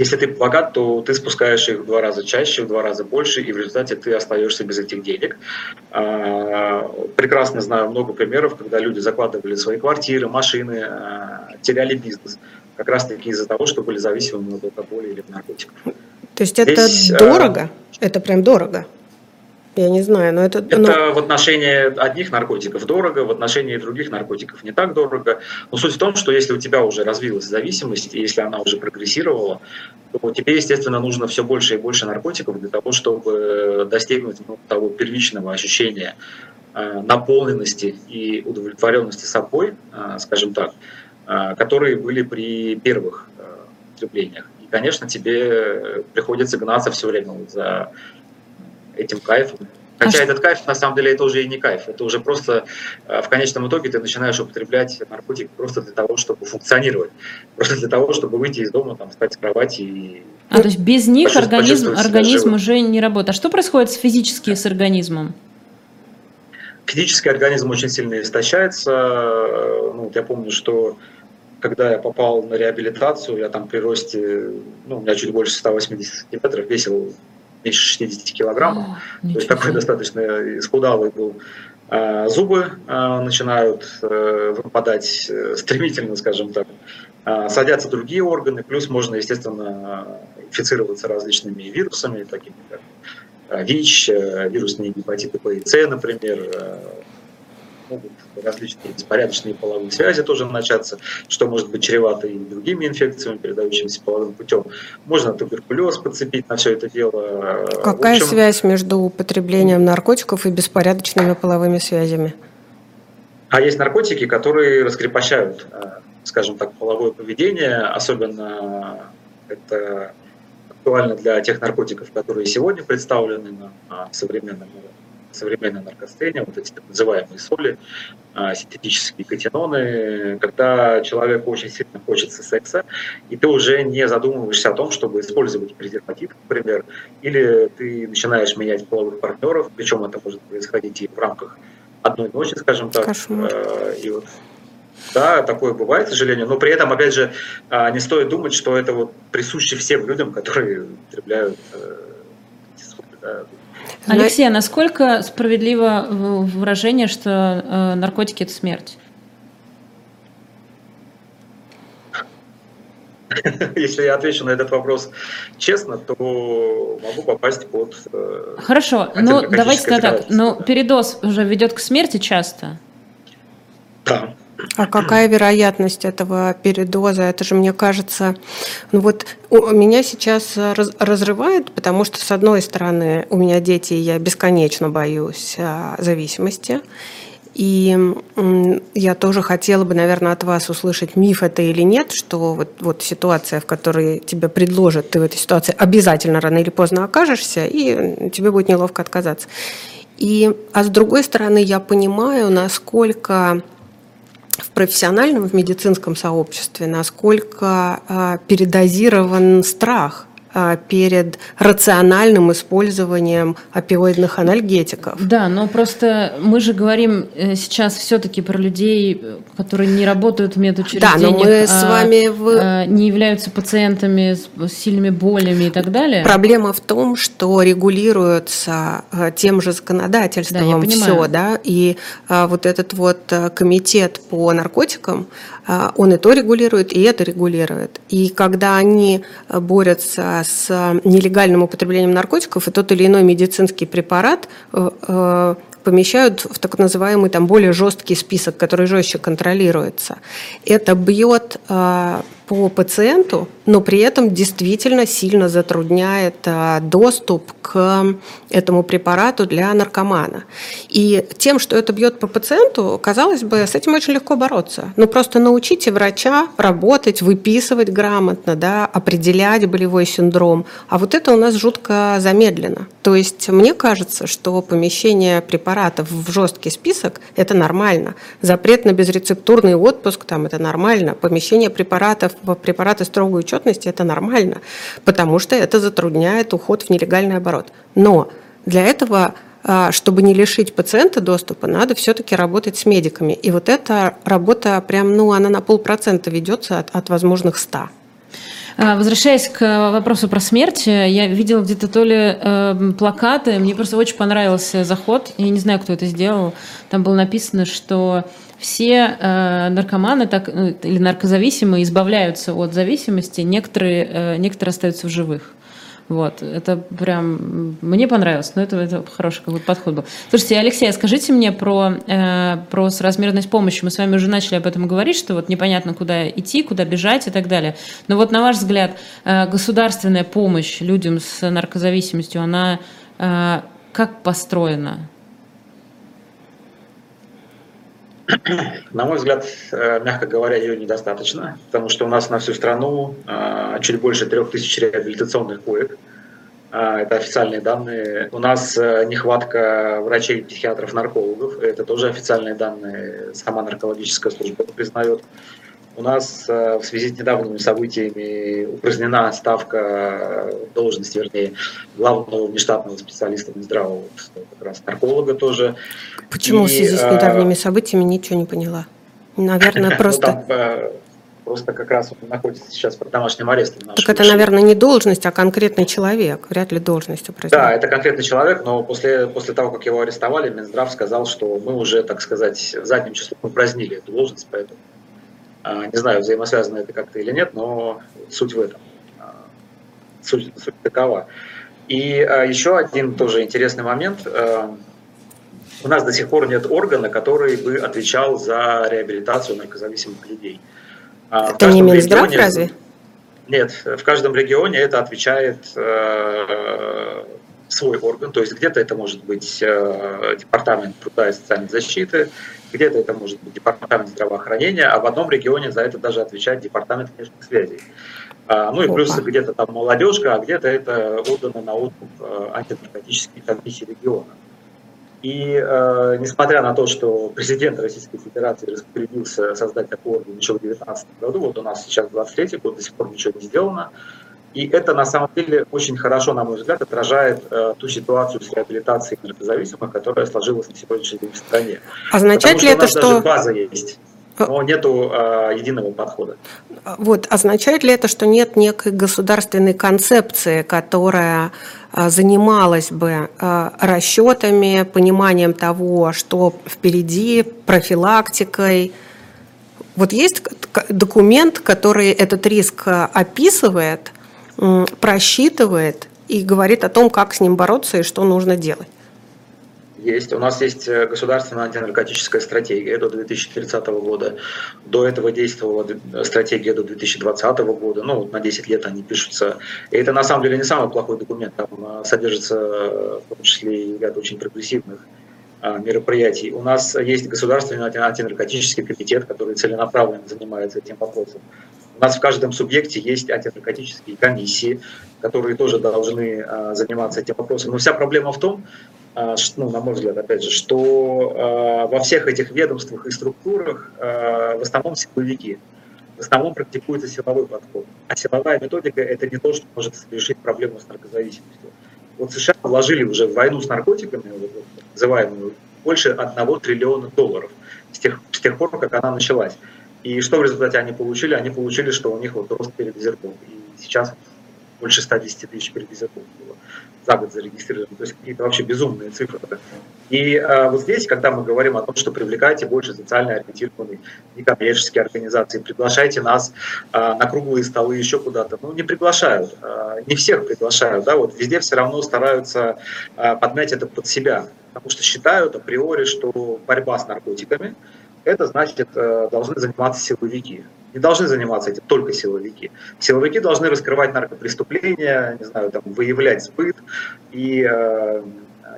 Если ты богат, то ты спускаешь их в два раза чаще, в два раза больше, и в результате ты остаешься без этих денег. А, прекрасно знаю много примеров, когда люди закладывали свои квартиры, машины, а, теряли бизнес, как раз-таки из-за того, что были зависимы от алкоголя или наркотиков. То есть это Здесь, дорого? Это прям дорого? Я не знаю, но это... Это но... в отношении одних наркотиков дорого, в отношении других наркотиков не так дорого. Но суть в том, что если у тебя уже развилась зависимость, и если она уже прогрессировала, то тебе, естественно, нужно все больше и больше наркотиков для того, чтобы достигнуть ну, того первичного ощущения э, наполненности и удовлетворенности собой, э, скажем так, э, которые были при первых э, употреблениях. И, конечно, тебе приходится гнаться все время за этим кайфом. Хотя а этот кайф, на самом деле, это уже и не кайф. Это уже просто э, в конечном итоге ты начинаешь употреблять наркотик просто для того, чтобы функционировать. Просто для того, чтобы выйти из дома, там, встать с кровати и... А то есть без них организм, организм уже не работает. А что происходит с физически с организмом? Физический организм очень сильно истощается. Ну, я помню, что когда я попал на реабилитацию, я там при росте, ну, у меня чуть больше 180 сантиметров, весил меньше 60 килограммов. О, То есть такой достаточно исхудалый был. А, зубы а, начинают э, выпадать э, стремительно, скажем так. А, садятся другие органы, плюс можно, естественно, инфицироваться различными вирусами, такими как ВИЧ, э, вирусные гепатиты Б и С, например, могут различные беспорядочные половые связи тоже начаться, что может быть чревато и другими инфекциями, передающимися половым путем. Можно туберкулез подцепить на все это дело. Какая общем, связь между употреблением наркотиков и беспорядочными половыми связями? А есть наркотики, которые раскрепощают, э, скажем так, половое поведение, особенно это актуально для тех наркотиков, которые сегодня представлены на современном современной наркосцене, вот эти так называемые соли, а, синтетические катиноны, когда человеку очень сильно хочется секса, и ты уже не задумываешься о том, чтобы использовать презерватив, например, или ты начинаешь менять половых партнеров, причем это может происходить и в рамках одной ночи, скажем так. Кошмар. А, и вот да, такое бывает, к сожалению, но при этом, опять же, а, не стоит думать, что это вот присуще всем людям, которые употребляют э, Алексей, а насколько справедливо выражение, что э, наркотики – это смерть? Если я отвечу на этот вопрос честно, то могу попасть под... Э, Хорошо, ну давайте так. Но ну, передоз уже ведет к смерти часто? Да. А какая вероятность этого передоза? Это же, мне кажется, ну вот меня сейчас раз, разрывает, потому что, с одной стороны, у меня дети, и я бесконечно боюсь а, зависимости. И я тоже хотела бы, наверное, от вас услышать, миф это или нет, что вот, вот ситуация, в которой тебе предложат, ты в этой ситуации обязательно рано или поздно окажешься, и тебе будет неловко отказаться. И, а с другой стороны, я понимаю, насколько в профессиональном, в медицинском сообществе, насколько а, передозирован страх перед рациональным использованием опиоидных анальгетиков. Да, но просто мы же говорим э, сейчас все-таки про людей, которые не работают в медучреждениях, да, но мы а, с вами в... А, не являются пациентами с сильными болями и так далее. Проблема в том, что регулируется тем же законодательством да, все, да, и вот этот вот комитет по наркотикам, он и то регулирует, и это регулирует. И когда они борются с нелегальным употреблением наркотиков, и тот или иной медицинский препарат э, э, помещают в так называемый там более жесткий список, который жестче контролируется. Это бьет э, по пациенту, но при этом действительно сильно затрудняет э, доступ к этому препарату для наркомана. И тем, что это бьет по пациенту, казалось бы, с этим очень легко бороться. Ну просто научите врача работать, выписывать грамотно, да, определять болевой синдром. А вот это у нас жутко замедленно. То есть мне кажется, что помещение препаратов в жесткий список – это нормально. Запрет на безрецептурный отпуск – там это нормально. Помещение препаратов препараты строгой учетности – это нормально, потому что это затрудняет уход в нелегальный оборот. Но для этого а, чтобы не лишить пациента доступа, надо все-таки работать с медиками. И вот эта работа прям, ну, она на полпроцента ведется от, от возможных ста. А, возвращаясь к вопросу про смерть, я видела где-то то ли э, плакаты, мне просто очень понравился заход, я не знаю, кто это сделал, там было написано, что все э, наркоманы так, э, или наркозависимые избавляются от зависимости, некоторые, э, некоторые остаются в живых. Вот, это прям мне понравилось, но это, это хороший какой-то подход был. Слушайте, Алексей, а скажите мне про, э, про соразмерность помощи. Мы с вами уже начали об этом говорить, что вот непонятно, куда идти, куда бежать и так далее. Но вот на ваш взгляд, э, государственная помощь людям с наркозависимостью, она э, как построена? На мой взгляд, э, мягко говоря, ее недостаточно, потому что у нас на всю страну э, чуть больше трех тысяч реабилитационных коек. Э, это официальные данные. У нас нехватка врачей, психиатров, наркологов. Это тоже официальные данные. Сама наркологическая служба признает. У нас э, в связи с недавними событиями упразднена ставка должности, вернее, главного внештатного специалиста Минздрава, вот, как раз нарколога тоже. Почему и, в связи с э, недавними событиями ничего не поняла? Наверное, просто... Э, просто как раз он находится сейчас под домашним арестом. Так это, наверное, не должность, а конкретный человек. Вряд ли должность упразднена. Да, это конкретный человек, но после, после того, как его арестовали, Минздрав сказал, что мы уже, так сказать, задним числом упразднили эту должность, поэтому не знаю, взаимосвязано это как-то или нет, но суть в этом. А, суть, суть такова. И а, еще один тоже интересный момент. У нас до сих пор нет органа, который бы отвечал за реабилитацию наркозависимых людей. Это не Минздрав регионе, разве? Нет, в каждом регионе это отвечает э, свой орган, то есть где-то это может быть э, департамент труда и социальной защиты, где-то это может быть департамент здравоохранения, а в одном регионе за это даже отвечает департамент внешних связей. А, ну и плюс где-то там молодежка, а где-то это отдано на откуп э, антинаркотической комиссии региона. И э, несмотря на то, что президент Российской Федерации распорядился создать такой орган еще в 2019 году, вот у нас сейчас 23 год, до сих пор ничего не сделано, и это на самом деле очень хорошо, на мой взгляд, отражает э, ту ситуацию с реабилитацией наркозависимых, которая сложилась на сегодняшний день в стране. Означает Потому ли это, что... Даже база есть э, но нету э, единого подхода. Вот означает ли это, что нет некой государственной концепции, которая э, занималась бы э, расчетами, пониманием того, что впереди, профилактикой? Вот есть документ, который этот риск э, описывает, просчитывает и говорит о том, как с ним бороться и что нужно делать? Есть. У нас есть э, государственная антинаркотическая стратегия до 2030 года. До этого действовала стратегия до 2020 года. Ну, на 10 лет они пишутся. И это на самом деле не самый плохой документ. Там э, содержится э, в том числе и ряд очень прогрессивных мероприятий. У нас есть государственный антинаркотический комитет, который целенаправленно занимается этим вопросом. У нас в каждом субъекте есть антинаркотические комиссии, которые тоже должны а, заниматься этим вопросом. Но вся проблема в том, а, ну, на мой взгляд, опять же, что а, во всех этих ведомствах и структурах в основном силовики. В основном практикуется силовой подход. А силовая методика – это не то, что может решить проблему с наркозависимостью. Вот США вложили уже в войну с наркотиками, называемую, больше одного триллиона долларов с тех, с тех пор, как она началась. И что в результате они получили? Они получили, что у них вот рост передозировок. И сейчас больше 110 тысяч перевизитов было за год зарегистрировано, то есть какие-то вообще безумные цифры. И а, вот здесь, когда мы говорим о том, что привлекайте больше социально ориентированные некоммерческие организации, приглашайте нас а, на круглые столы еще куда-то, ну не приглашают, а, не всех приглашают, да, вот везде все равно стараются а, подмять это под себя, потому что считают априори, что борьба с наркотиками это значит э, должны заниматься силовики не должны заниматься этим только силовики. Силовики должны раскрывать наркопреступления, не знаю, там, выявлять сбыт. И э,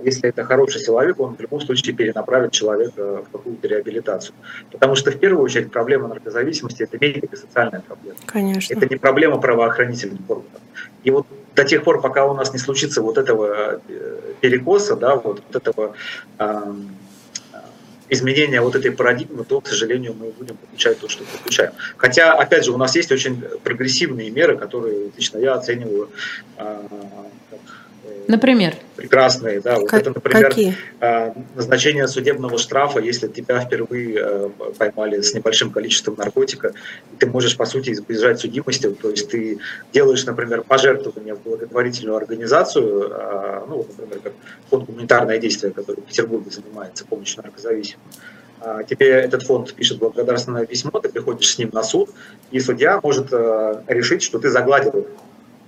если это хороший силовик, он в любом случае перенаправит человека в какую-то реабилитацию. Потому что в первую очередь проблема наркозависимости – это медико-социальная проблема. Конечно. Это не проблема правоохранительных органов. И вот до тех пор, пока у нас не случится вот этого э, перекоса, да, вот, вот этого э, изменения вот этой парадигмы, то, к сожалению, мы будем получать то, что получаем. Хотя, опять же, у нас есть очень прогрессивные меры, которые лично я оцениваю а, как Например? Прекрасные, да. Вот как, это, например, какие? А, назначение судебного штрафа, если тебя впервые а, поймали с небольшим количеством наркотика, ты можешь, по сути, избежать судимости. То есть ты делаешь, например, пожертвование в благотворительную организацию, а, ну, например, как фонд «Гуманитарное действие», который в Петербурге занимается помощью наркозависимым тебе этот фонд пишет благодарственное письмо, ты приходишь с ним на суд, и судья может решить, что ты загладил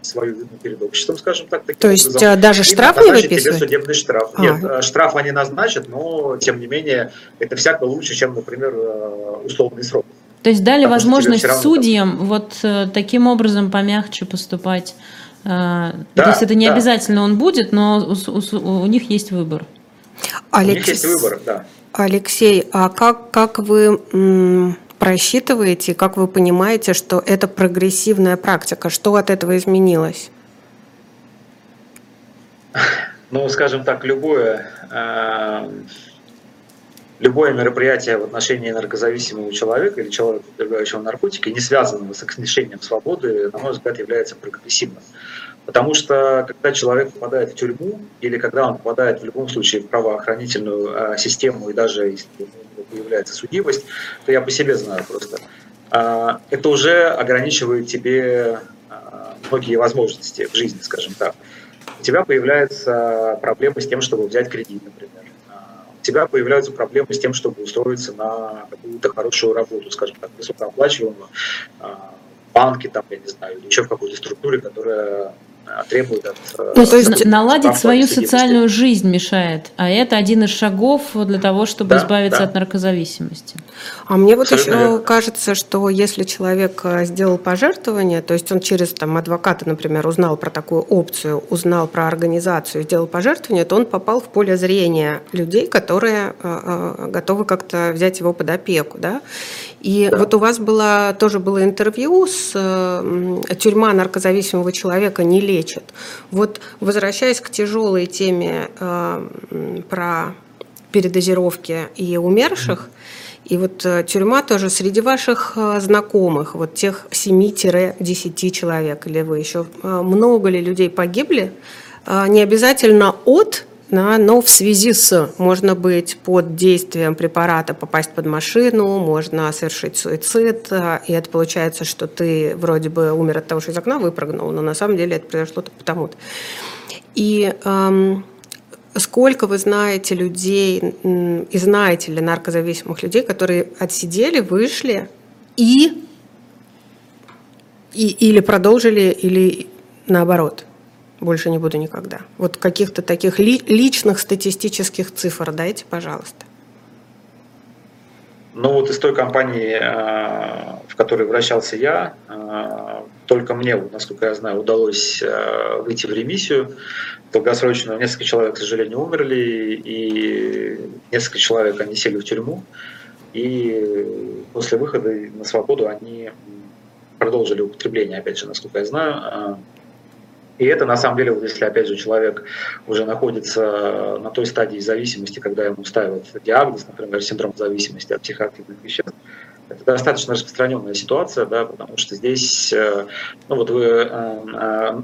свою вину перед обществом, скажем так. То есть образом, э, даже штраф не выписывают? тебе судебный штраф. А. Нет, э, штраф они назначат, но тем не менее это всяко лучше, чем, например, э, условный срок. То есть дали Потому возможность судьям там... вот таким образом помягче поступать. Да, То есть это не да. обязательно он будет, но у, у, у них есть выбор. Алекс... У них есть выбор, да. Алексей, а как, как вы просчитываете, как вы понимаете, что это прогрессивная практика? Что от этого изменилось? Ну, скажем так, любое, э, любое мероприятие в отношении наркозависимого человека или человека, употребляющего наркотики, не связанного с ограничением свободы, на мой взгляд, является прогрессивным. Потому что когда человек попадает в тюрьму, или когда он попадает в любом случае в правоохранительную э, систему, и даже если появляется судимость, то я по себе знаю просто, э, это уже ограничивает тебе э, многие возможности в жизни, скажем так. У тебя появляются проблемы с тем, чтобы взять кредит, например. У тебя появляются проблемы с тем, чтобы устроиться на какую-то хорошую работу, скажем так, высокооплачиваемую, банки, там, я не знаю, или еще в какой-то структуре, которая требует от... Э, ну, то есть наладить свою социальную жизнь мешает, а это один из шагов для того, чтобы да, избавиться да. от наркозависимости. А мне вот Абсолютно еще верно. кажется, что если человек э, сделал пожертвование, то есть он через там, адвоката, например, узнал про такую опцию, узнал про организацию, сделал пожертвование, то он попал в поле зрения людей, которые э, готовы как-то взять его под опеку. Да? И да. вот у вас было, тоже было интервью с э, тюрьма наркозависимого человека не лечит. Вот возвращаясь к тяжелой теме э, про передозировки и умерших, и вот э, тюрьма тоже среди ваших знакомых, вот тех 7-10 человек, или вы еще много ли людей погибли, не обязательно от да, но в связи с можно быть под действием препарата попасть под машину, можно совершить суицид, э, и это получается, что ты вроде бы умер от того, что из окна выпрыгнул, но на самом деле это произошло потому-то. И эм, сколько вы знаете людей и знаете ли наркозависимых людей, которые отсидели, вышли и, и или продолжили, или наоборот – больше не буду никогда. Вот каких-то таких ли, личных статистических цифр дайте, пожалуйста. Ну вот из той компании, э, в которой вращался я, э, только мне, насколько я знаю, удалось э, выйти в ремиссию долгосрочную. Несколько человек, к сожалению, умерли, и несколько человек они сели в тюрьму. И после выхода на свободу они продолжили употребление, опять же, насколько я знаю. И это, на самом деле, вот если, опять же, человек уже находится на той стадии зависимости, когда ему ставят диагноз, например, синдром зависимости от психоактивных веществ, это достаточно распространенная ситуация, да, потому что здесь, э, ну вот вы э, э,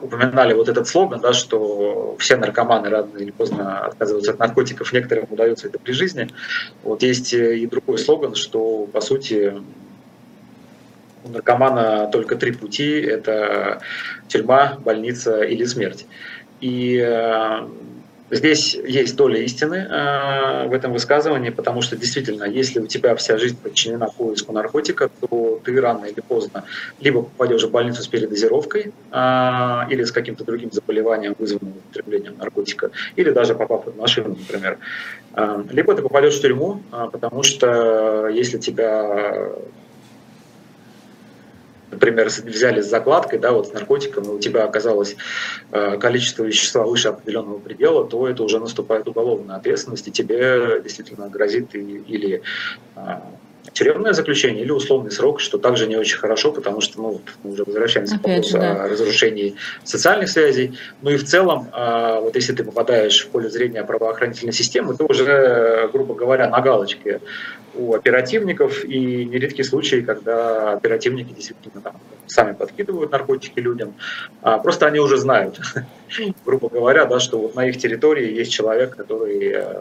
упоминали вот этот слоган, да, что все наркоманы рано или поздно отказываются от наркотиков, некоторым удается это при жизни. Вот есть и другой слоган, что, по сути, у наркомана только три пути – это тюрьма, больница или смерть. И Здесь есть доля истины э, в этом высказывании, потому что действительно, если у тебя вся жизнь подчинена поиску наркотика, то ты рано или поздно либо попадешь в больницу с передозировкой э, или с каким-то другим заболеванием, вызванным употреблением наркотика, или даже попав под машину, например, э, либо ты попадешь в тюрьму, э, потому что если тебя например, взяли с закладкой, да, вот с наркотиком, и у тебя оказалось э, количество вещества выше определенного предела, то это уже наступает уголовная ответственность, и тебе действительно грозит и, или э, тюремное заключение или условный срок, что также не очень хорошо, потому что ну, мы уже возвращаемся Опять к вопросу да. о разрушении социальных связей. Ну и в целом, э, вот если ты попадаешь в поле зрения правоохранительной системы, то уже, грубо говоря, на галочке у оперативников, и нередки случаи, когда оперативники действительно там, сами подкидывают наркотики людям. А, просто они уже знают, грубо говоря, да, что вот на их территории есть человек, который э,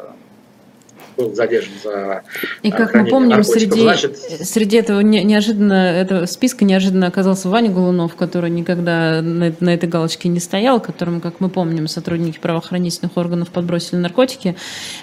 был задержан за И как мы помним, среди, Значит... среди этого неожиданно, этого списка неожиданно оказался Ваня Голунов, который никогда на, на этой галочке не стоял, которому, как мы помним, сотрудники правоохранительных органов подбросили наркотики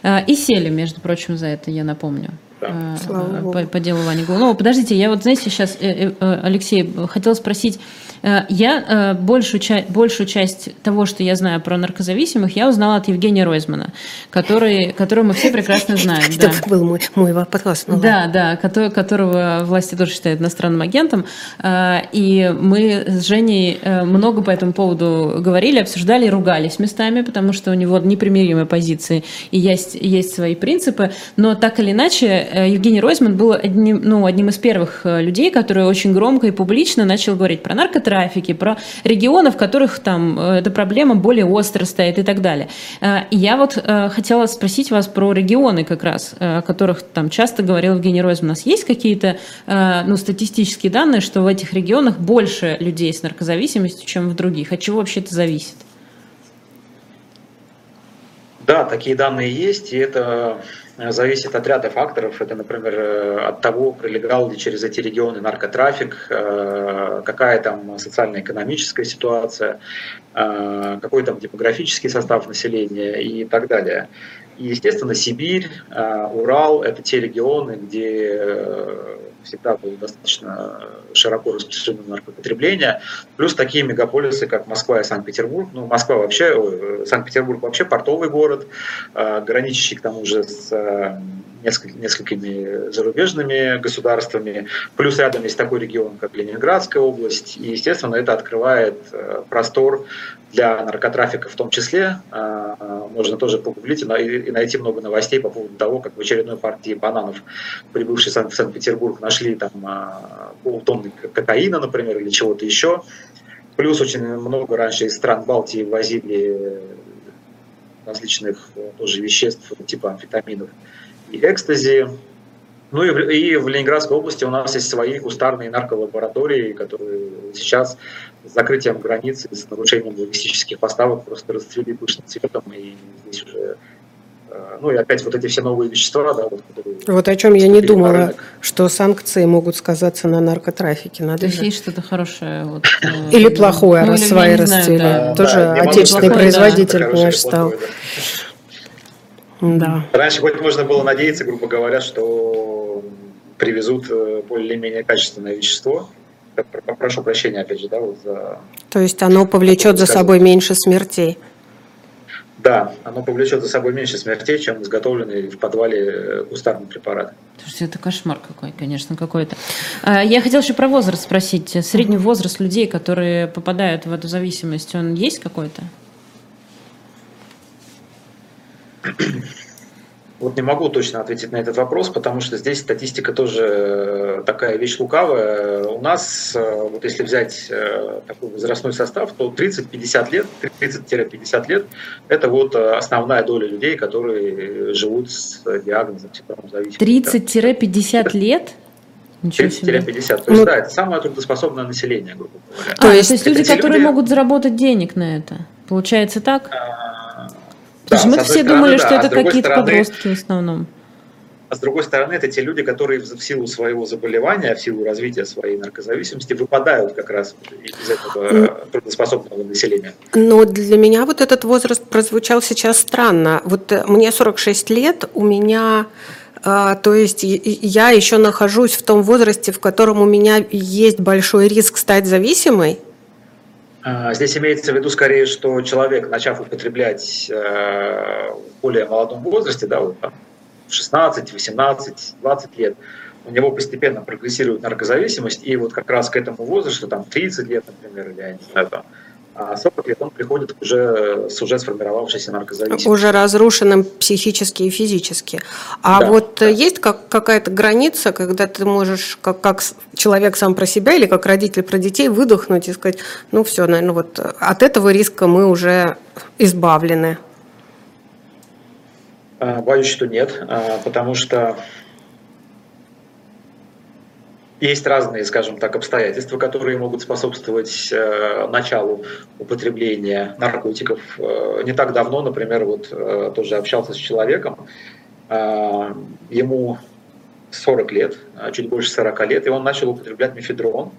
э, и сели, между прочим, за это, я напомню. Да. Э, по, по делу Вани Голунова. Подождите, я вот, знаете, сейчас, э, Алексей, хотела спросить, Э, я э, большую, большую часть того, что я знаю про наркозависимых, я узнала от Евгения Ройзмана, который, которого мы все прекрасно знаем. Это да. был мой, мой вопрос. Ну, да, да, который, которого власти тоже считают иностранным агентом. Э, и мы с Женей много по этому поводу говорили, обсуждали, ругались местами, потому что у него непримиримые позиции и есть, есть свои принципы. Но так или иначе, Евгений Ройзман был одним, ну, одним из первых людей, который очень громко и публично начал говорить про наркотрафик, трафике, про регионы, в которых там э, эта проблема более остро стоит и так далее. Э, я вот э, хотела спросить вас про регионы как раз, о которых там часто говорил Евгений Ройзман. У нас есть какие-то ну, статистические данные, что в этих регионах больше людей с наркозависимостью, чем в других? От чего вообще это зависит? Да, такие данные есть, и это зависит от ряда факторов. Это, например, э, от того, пролегал ли через эти регионы наркотрафик, э, какая там социально-экономическая ситуация, какой там демографический состав населения и так далее. И, естественно, Сибирь, Урал – это те регионы, где всегда было достаточно широко распространено наркопотребление. Плюс такие мегаполисы, как Москва и Санкт-Петербург. Ну, Москва вообще, Санкт-Петербург вообще портовый город, а, граничащий к тому же с а, несколькими зарубежными государствами. Плюс рядом есть такой регион, как Ленинградская область. И, естественно, это открывает э, простор для наркотрафика в том числе. А, можно тоже погуглить и найти много новостей по поводу того, как в очередной партии бананов, прибывший в Санкт-Петербург, нашли там а, полтонны кокаина, например, или чего-то еще. Плюс очень много раньше из стран Балтии возили различных э, тоже веществ типа амфетаминов и экстази. Ну и в, и в Ленинградской области у нас есть свои кустарные нарколаборатории, которые сейчас с закрытием границ и с нарушением логистических поставок просто расцвели пышным цветом, и здесь уже э, ну и опять вот эти все новые вещества, да, вот, которые... Вот о чем я не думала, что санкции могут сказаться на наркотрафике. Надо То есть есть что-то хорошее. Вот, э, или плохое, ну, раз свои расцвели. Да, Тоже да, отечественный производитель, да. конечно, стал. Плохое, да. Да. Раньше хоть можно было надеяться, грубо говоря, что привезут э, более-менее качественное вещество. Прошу прощения, опять же, да, вот за... То есть оно повлечет за собой меньше смертей? Да, оно повлечет за собой меньше смертей, чем изготовленный в подвале э, кустарный препарат. Слушайте, это кошмар какой, конечно, какой-то. А, я хотела еще про возраст спросить. Средний возраст людей, которые попадают в эту зависимость, он есть какой-то? Вот не могу точно ответить на этот вопрос, потому что здесь статистика тоже э, такая вещь лукавая. У нас, э, вот если взять э, такой возрастной состав, то 30-50 лет, 30-50 лет – это вот основная доля людей, которые живут с диагнозом зависимости. 30-50 лет? 30-50. То есть, ну, да, это самое трудоспособное население, грубо говоря. А, то есть, то есть люди, которые могут заработать денег на это. Получается так? А, то есть мы все стороны, думали, да, что это какие-то стороны, подростки в основном. а с другой стороны, это те люди, которые в силу своего заболевания, в силу развития своей наркозависимости выпадают как раз из этого трудоспособного населения. Но для меня вот этот возраст прозвучал сейчас странно. Вот э, мне 46 лет, у меня а, то есть я еще нахожусь в том возрасте, в котором у меня есть большой риск стать зависимой. А, здесь имеется в виду скорее, что человек, начав употреблять э, в более молодом возрасте, да, вот там 16, 18, 20 лет, у него постепенно прогрессирует наркозависимость, и вот как раз к этому возрасту, там 30 лет, например, или я не знаю, там, а 40 лет он приходит уже с уже сформировавшейся наркозависимостью. Уже разрушенным психически и физически. А да, вот да. есть как, какая-то граница, когда ты можешь, как, как человек сам про себя или как родитель про детей, выдохнуть и сказать, ну все, наверное, вот от этого риска мы уже избавлены? А, боюсь, что нет, а, потому что есть разные, скажем так, обстоятельства, которые могут способствовать э, началу употребления наркотиков. Э, не так давно, например, вот э, тоже общался с человеком, ему 40 лет, чуть больше 40 лет, и он начал употреблять мефедрон.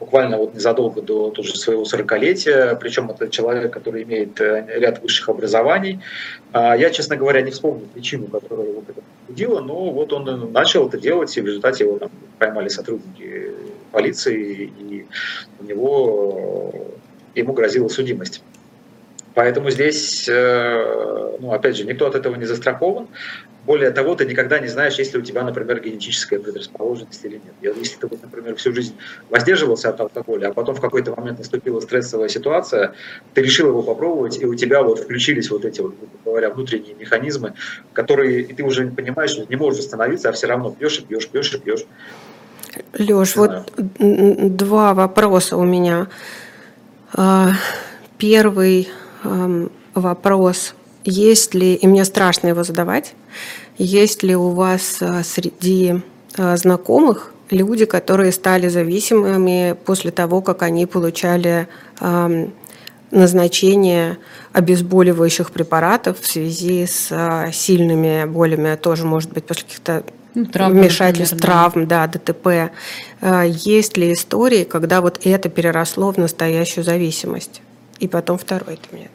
Буквально вот незадолго до тоже своего 40-летия, причем это человек, который имеет э, ряд высших образований. А я, честно говоря, не вспомню причину, которая его к этому побудила, но вот он начал это делать, и в результате его там поймали сотрудники полиции, и у него, ему грозила судимость. Поэтому здесь, э, ну, опять же, никто от этого не застрахован. Более того, ты никогда не знаешь, есть ли у тебя, например, генетическая предрасположенность или нет. Если ты, например, всю жизнь воздерживался от алкоголя, а потом в какой-то момент наступила стрессовая ситуация, ты решил его попробовать, и у тебя вот включились вот эти, вот, говоря, внутренние механизмы, которые и ты уже не понимаешь, не можешь остановиться, а все равно пьешь и пьешь, пьешь и пьешь. Леш, вот два вопроса у меня. А, первый вопрос, есть ли, и мне страшно его задавать, есть ли у вас э, среди э, знакомых люди, которые стали зависимыми после того, как они получали назначение обезболивающих препаратов в связи с э, сильными болями, тоже может быть после каких-то ну, вмешательств, травм, да, ДТП. Есть ли истории, когда вот это переросло в настоящую зависимость? И потом второй это мне.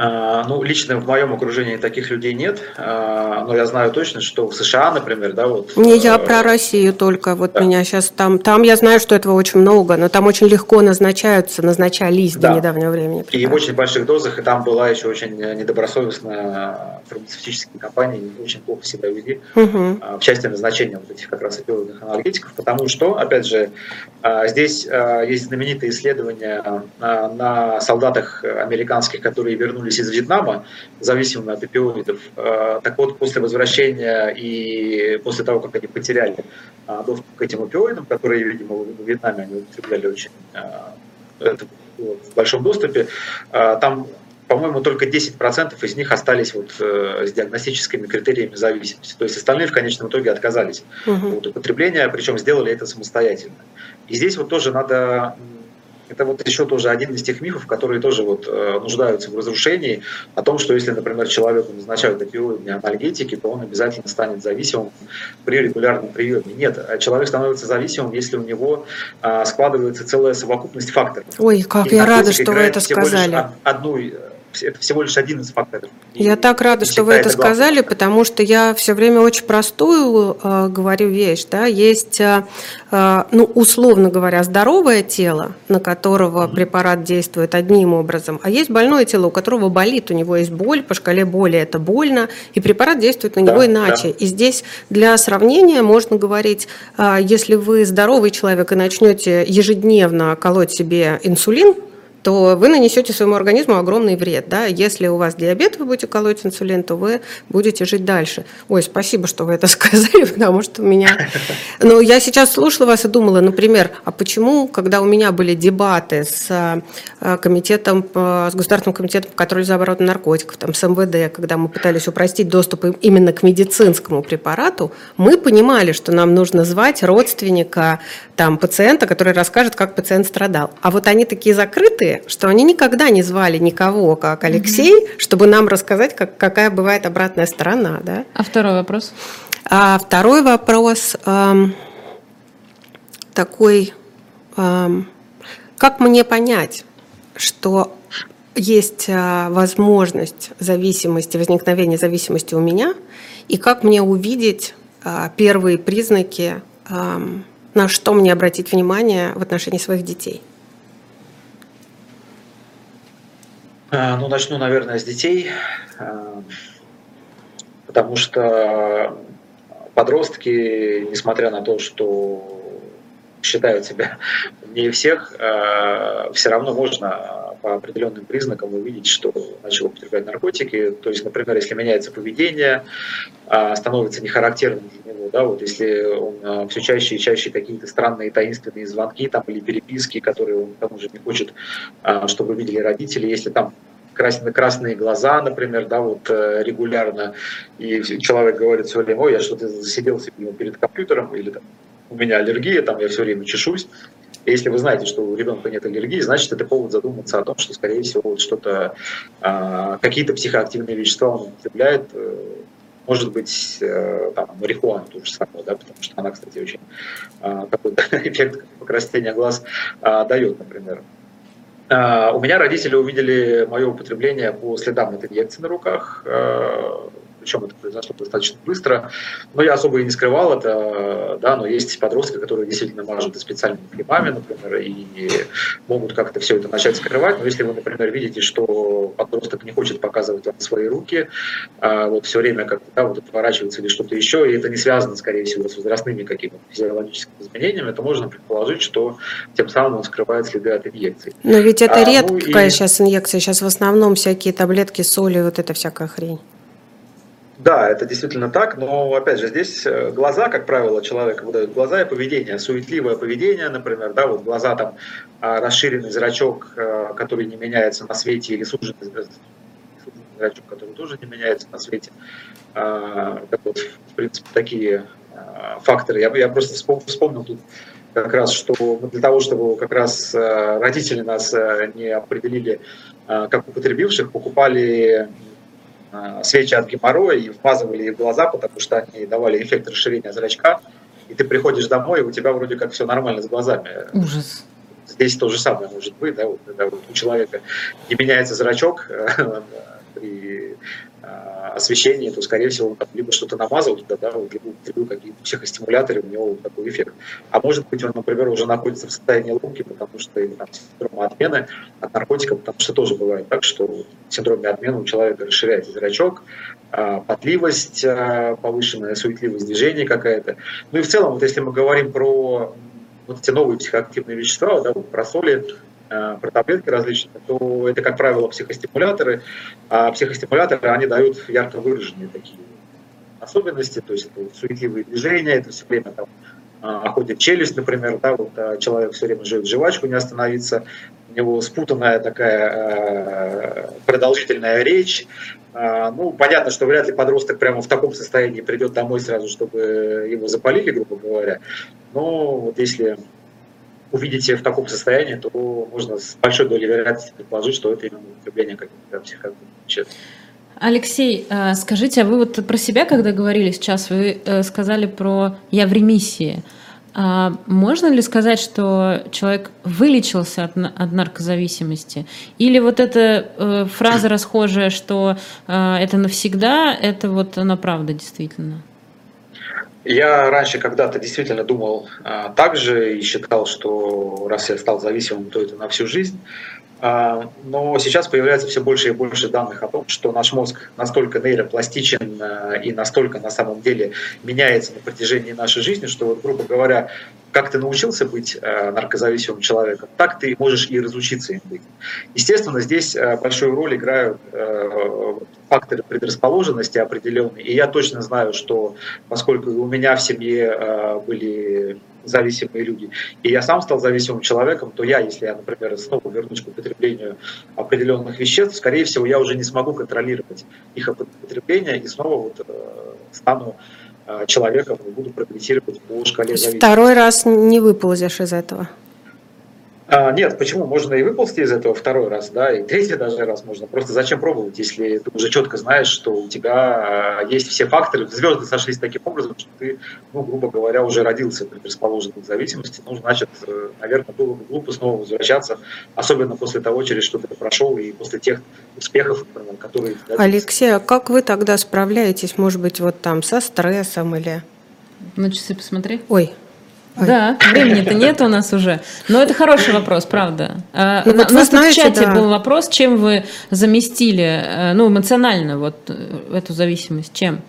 А, ну, лично в моем окружении таких людей нет, а, но я знаю точно, что в США, например, да, вот... Не, я э, про Россию только, вот да. меня сейчас там, там я знаю, что этого очень много, но там очень легко назначаются, назначались да. до недавнего времени. И в очень больших дозах, и там была еще очень недобросовестная фармацевтические компании, очень плохо себя вели угу. в части назначения вот этих как раз опиоидных анальгетиков, потому что, опять же, здесь есть знаменитые исследования на солдатах американских, которые вернулись вернулись из Вьетнама, зависимыми от опиоидов. Э, так вот, после возвращения и после того, как они потеряли э, доступ к этим опиоидам, которые, видимо, в Вьетнаме они употребляли очень э, в большом доступе, там по-моему, только 10% из них остались вот, э, с диагностическими критериями зависимости. То есть остальные в конечном итоге отказались угу. от употребления, причем сделали это самостоятельно. И здесь вот тоже надо это вот еще тоже один из тех мифов, которые тоже вот э, нуждаются в разрушении, о том, что если, например, человеку назначают опиоидные анальгетики, то он обязательно станет зависимым при регулярном приеме. Нет, человек становится зависимым, если у него а, складывается целая совокупность факторов. Ой, как И я рада, что вы это сказали. Одну это всего лишь один из факторов. Я так рада, что вы это сказали, фактор. потому что я все время очень простую э, говорю вещь. Да? Есть, э, э, ну, условно говоря, здоровое тело, на которого mm-hmm. препарат действует одним образом, а есть больное тело, у которого болит, у него есть боль, по шкале боли это больно, и препарат действует на него да, иначе. Да. И здесь для сравнения можно говорить, э, если вы здоровый человек и начнете ежедневно колоть себе инсулин, то вы нанесете своему организму огромный вред. Да? Если у вас диабет, вы будете колоть инсулин, то вы будете жить дальше. Ой, спасибо, что вы это сказали, потому что у меня... Но я сейчас слушала вас и думала, например, а почему, когда у меня были дебаты с э, комитетом, с Государственным комитетом по контролю за оборотом наркотиков, там, с МВД, когда мы пытались упростить доступ именно к медицинскому препарату, мы понимали, что нам нужно звать родственника там, пациента, который расскажет, как пациент страдал. А вот они такие закрытые, скажи, что они никогда не звали никого, как Алексей, mm-hmm. чтобы нам рассказать, как, какая бывает обратная сторона, да? А второй вопрос? А второй вопрос эм, такой, эм, как мне понять, что есть э, возможность зависимости, возникновения зависимости у меня, и как мне увидеть э, первые признаки, э, на что мне обратить внимание в отношении своих детей? Ну, начну, наверное, с детей, потому что подростки, несмотря на то, что считают себя не всех, э, все равно можно по определенным признакам увидеть, что начал употреблять наркотики. То есть, например, если меняется поведение, э, становится нехарактерным для него, да, вот если он э, все чаще и чаще какие-то странные таинственные звонки там, или переписки, которые он к тому же не хочет, чтобы видели родители, если там красные, красные глаза, например, да, вот э, регулярно, и человек говорит все время, ой, я что-то засиделся перед компьютером, или там, у меня аллергия, там я все время чешусь. Если вы знаете, что у ребенка нет аллергии, значит, это повод задуматься о том, что, скорее всего, вот что-то, а, какие-то психоактивные вещества он употребляет, э, может быть, э, там, марихуану ту же самую, да, потому что она, кстати, очень а, какой-то эффект покраснения глаз а, дает, например. У меня родители увидели мое употребление по следам этой инъекции на руках. Причем это произошло достаточно быстро. Но я особо и не скрывал это, да, но есть подростки, которые действительно мажут и специальными кремами, например, и могут как-то все это начать скрывать. Но если вы, например, видите, что подросток не хочет показывать вам свои руки, а вот все время как-то да, вот отворачивается или что-то еще, и это не связано, скорее всего, с возрастными какими-то физиологическими изменениями, то можно предположить, что тем самым он скрывает следы от инъекций. Но ведь это а, ну редкая ну, и... сейчас инъекция, сейчас в основном всякие таблетки, соли, вот это всякая хрень. Да, это действительно так, но опять же здесь э, глаза, как правило, человека выдают глаза и поведение, суетливое поведение, например, да, вот глаза там а, расширенный зрачок, э, который не меняется на свете, или суженный зрачок, который тоже не меняется на свете. А, так вот, в принципе, такие а, факторы. Я, я просто вспомнил тут как раз, что для того, чтобы как раз э, родители нас не определили как употребивших, покупали свечи от геморроя и вмазывали их в глаза, потому что они давали эффект расширения зрачка. И ты приходишь домой, и у тебя вроде как все нормально с глазами. Ужас. Здесь то же самое может быть, да, вот, когда у человека не меняется зрачок э, при а, освещении, то, скорее всего, он либо что-то намазал туда, да, либо употребил какие-то психостимуляторы, у него такой эффект. А может быть, он, например, уже находится в состоянии ломки, потому что или там синдрома отмены от наркотиков, потому что тоже бывает так, что в синдроме отмены у человека расширяется зрачок, а, потливость а, повышенная, суетливость движения какая-то. Ну и в целом, вот если мы говорим про вот эти новые психоактивные вещества, да, вот про соли, Э, про таблетки различные, то это, как правило, психостимуляторы. А психостимуляторы, они дают ярко выраженные такие особенности, то есть это суетливые движения, это все время там а, ходит челюсть, например, да, вот а, человек все время жует жвачку, не остановиться, у него спутанная такая э, продолжительная речь. А, ну, понятно, что вряд ли подросток прямо в таком состоянии придет домой сразу, чтобы его запалили, грубо говоря. Но вот если увидите в таком состоянии, то можно с большой долей вероятности предположить, что это именно употребление каких-то психоактивных веществ. Алексей, а, скажите, а вы вот про себя, когда говорили сейчас, вы э, сказали про «я в ремиссии». А можно ли сказать, что человек вылечился от, наркозависимости? Или вот эта э, фраза расхожая, что э, это навсегда, это вот она правда действительно? Я раньше когда-то действительно думал а, так же и считал, что раз я стал зависимым, то это на всю жизнь. А, но сейчас появляется все больше и больше данных о том, что наш мозг настолько нейропластичен а, и настолько на самом деле меняется на протяжении нашей жизни, что, вот, грубо говоря, как ты научился быть а, наркозависимым человеком, так ты можешь и разучиться им быть. Естественно, здесь большую роль играют факторы предрасположенности определенные. И я точно знаю, что поскольку у меня в семье были зависимые люди, и я сам стал зависимым человеком, то я, если я, например, снова вернусь к употреблению определенных веществ, скорее всего, я уже не смогу контролировать их употребление и снова вот, э, стану э, человеком и буду прогрессировать по шкале зависимости. Второй раз не выползешь из этого? А, нет, почему? Можно и выползти из этого второй раз, да, и третий даже раз можно. Просто зачем пробовать, если ты уже четко знаешь, что у тебя а, есть все факторы, звезды сошлись таким образом, что ты, ну, грубо говоря, уже родился предрасположен к зависимости, ну, значит, э, наверное, было бы глупо снова возвращаться, особенно после того, через что ты прошел, и после тех успехов, которые... Алексей, а как вы тогда справляетесь, может быть, вот там со стрессом или... На часы посмотри. Ой, да, времени-то нет у нас уже. Но это хороший вопрос, правда. А, ну, вот у нас знаете, в чате да. был вопрос, чем вы заместили, э, ну, эмоционально вот э, эту зависимость, чем?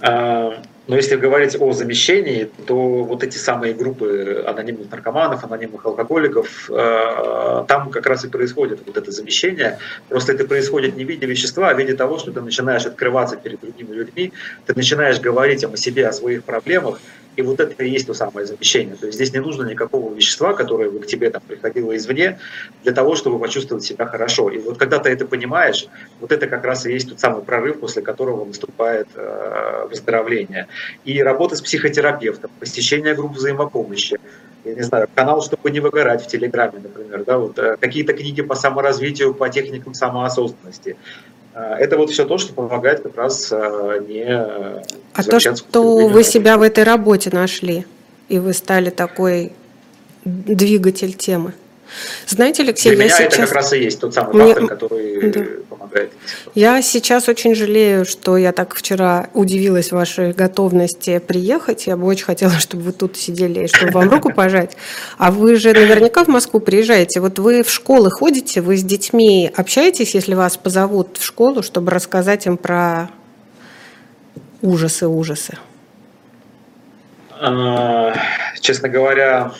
А, но если говорить о замещении, то вот эти самые группы анонимных наркоманов, анонимных алкоголиков, э, там как раз и происходит вот это замещение. Просто это происходит не в виде вещества, а в виде того, что ты начинаешь открываться перед другими людьми, ты начинаешь говорить о себе, о своих проблемах, и вот это и есть то самое замещение. То есть здесь не нужно никакого вещества, которое бы к тебе там приходило извне, для того, чтобы почувствовать себя хорошо. И вот когда ты это понимаешь, вот это как раз и есть тот самый прорыв, после которого наступает э, выздоровление. И работа с психотерапевтом, посещение групп взаимопомощи, я не знаю, канал, чтобы не выгорать в Телеграме, например, да, вот, э, какие-то книги по саморазвитию, по техникам самоосознанности. Э, это вот все то, что помогает как раз э, не А то, что вы себя в этой работе нашли, и вы стали такой двигатель темы. Знаете, Алексей, Для я меня сейчас... это как раз и есть тот самый фактор, Мне... который да. помогает. Я сейчас очень жалею, что я так вчера удивилась вашей готовности приехать. Я бы очень хотела, чтобы вы тут сидели и чтобы вам руку пожать. А вы же наверняка в Москву приезжаете. Вот вы в школы ходите, вы с детьми общаетесь, если вас позовут в школу, чтобы рассказать им про ужасы, ужасы? А, честно говоря,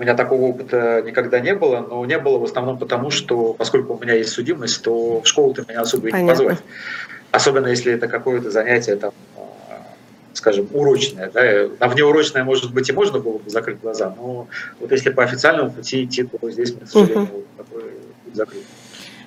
у меня такого опыта никогда не было, но не было в основном потому, что поскольку у меня есть судимость, то в школу-то меня особо и не позвать. Особенно если это какое-то занятие там, а, скажем, урочное. Да? На внеурочное, может быть, и можно было бы закрыть глаза, но вот если по официальному пути идти, то здесь, к сожалению, uh-huh. такой закрыт.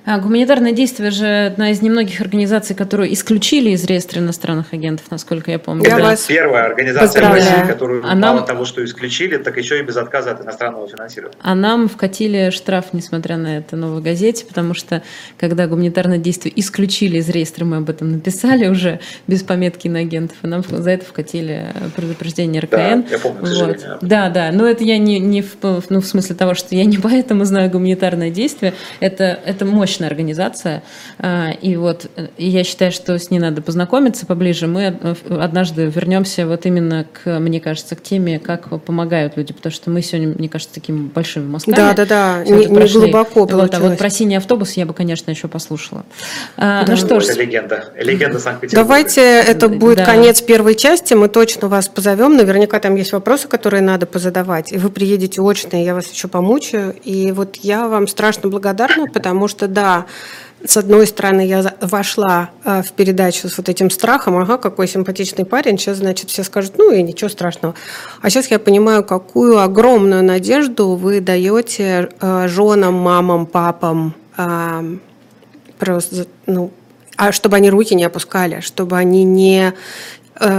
А, гуманитарное действие же одна из немногих организаций, которую исключили из реестра иностранных агентов, насколько я помню. Я Это вас первая организация в России, которую а мало нам... того, что исключили, так еще и без отказа от иностранного финансирования. А нам вкатили штраф, несмотря на это, новой газете, потому что когда гуманитарное действие исключили из реестра, мы об этом написали уже без пометки на агентов, и нам за это вкатили предупреждение РКН. Да, я помню, к сожалению. Вот. Да, да, но это я не, не в, ну, в смысле того, что я не поэтому знаю гуманитарное действие, это, это мощь мощная организация, а, и вот и я считаю, что с ней надо познакомиться поближе. Мы однажды вернемся вот именно к, мне кажется, к теме, как помогают люди, потому что мы сегодня, мне кажется, такими большими мазками. Да, да, да, не, не глубоко вот, А вот про синий автобус я бы, конечно, еще послушала. А, ну да. Ну что ж. Это легенда, легенда Санкт-Петербурга. Давайте, это будет да. конец первой части, мы точно вас позовем, наверняка там есть вопросы, которые надо позадавать, и вы приедете очно, и я вас еще помучаю, и вот я вам страшно благодарна, потому что, да, да, с одной стороны, я вошла э, в передачу с вот этим страхом, ага, какой симпатичный парень, сейчас, значит, все скажут, ну и ничего страшного. А сейчас я понимаю, какую огромную надежду вы даете э, женам, мамам, папам, э, просто, ну, а чтобы они руки не опускали, чтобы они не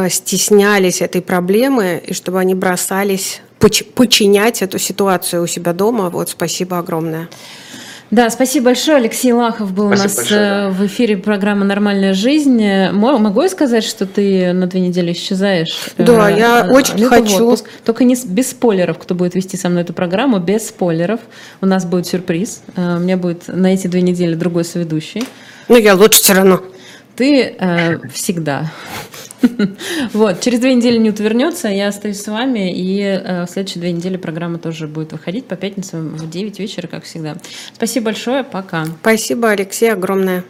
стеснялись этой проблемы и чтобы они бросались починять эту ситуацию у себя дома. Вот спасибо огромное. Да, спасибо большое. Алексей Лахов был спасибо у нас большое, да. в эфире программы «Нормальная жизнь». Могу я сказать, что ты на две недели исчезаешь? Да, э, я очень хочу. Только не без спойлеров, кто будет вести со мной эту программу, без спойлеров. У нас будет сюрприз. Э, у меня будет на эти две недели другой соведущий. Ну, я лучше все равно. Ты э, всегда. Вот, через две недели Ньют вернется, я остаюсь с вами, и э, в следующие две недели программа тоже будет выходить по пятницам в 9 вечера, как всегда. Спасибо большое, пока. Спасибо, Алексей, огромное.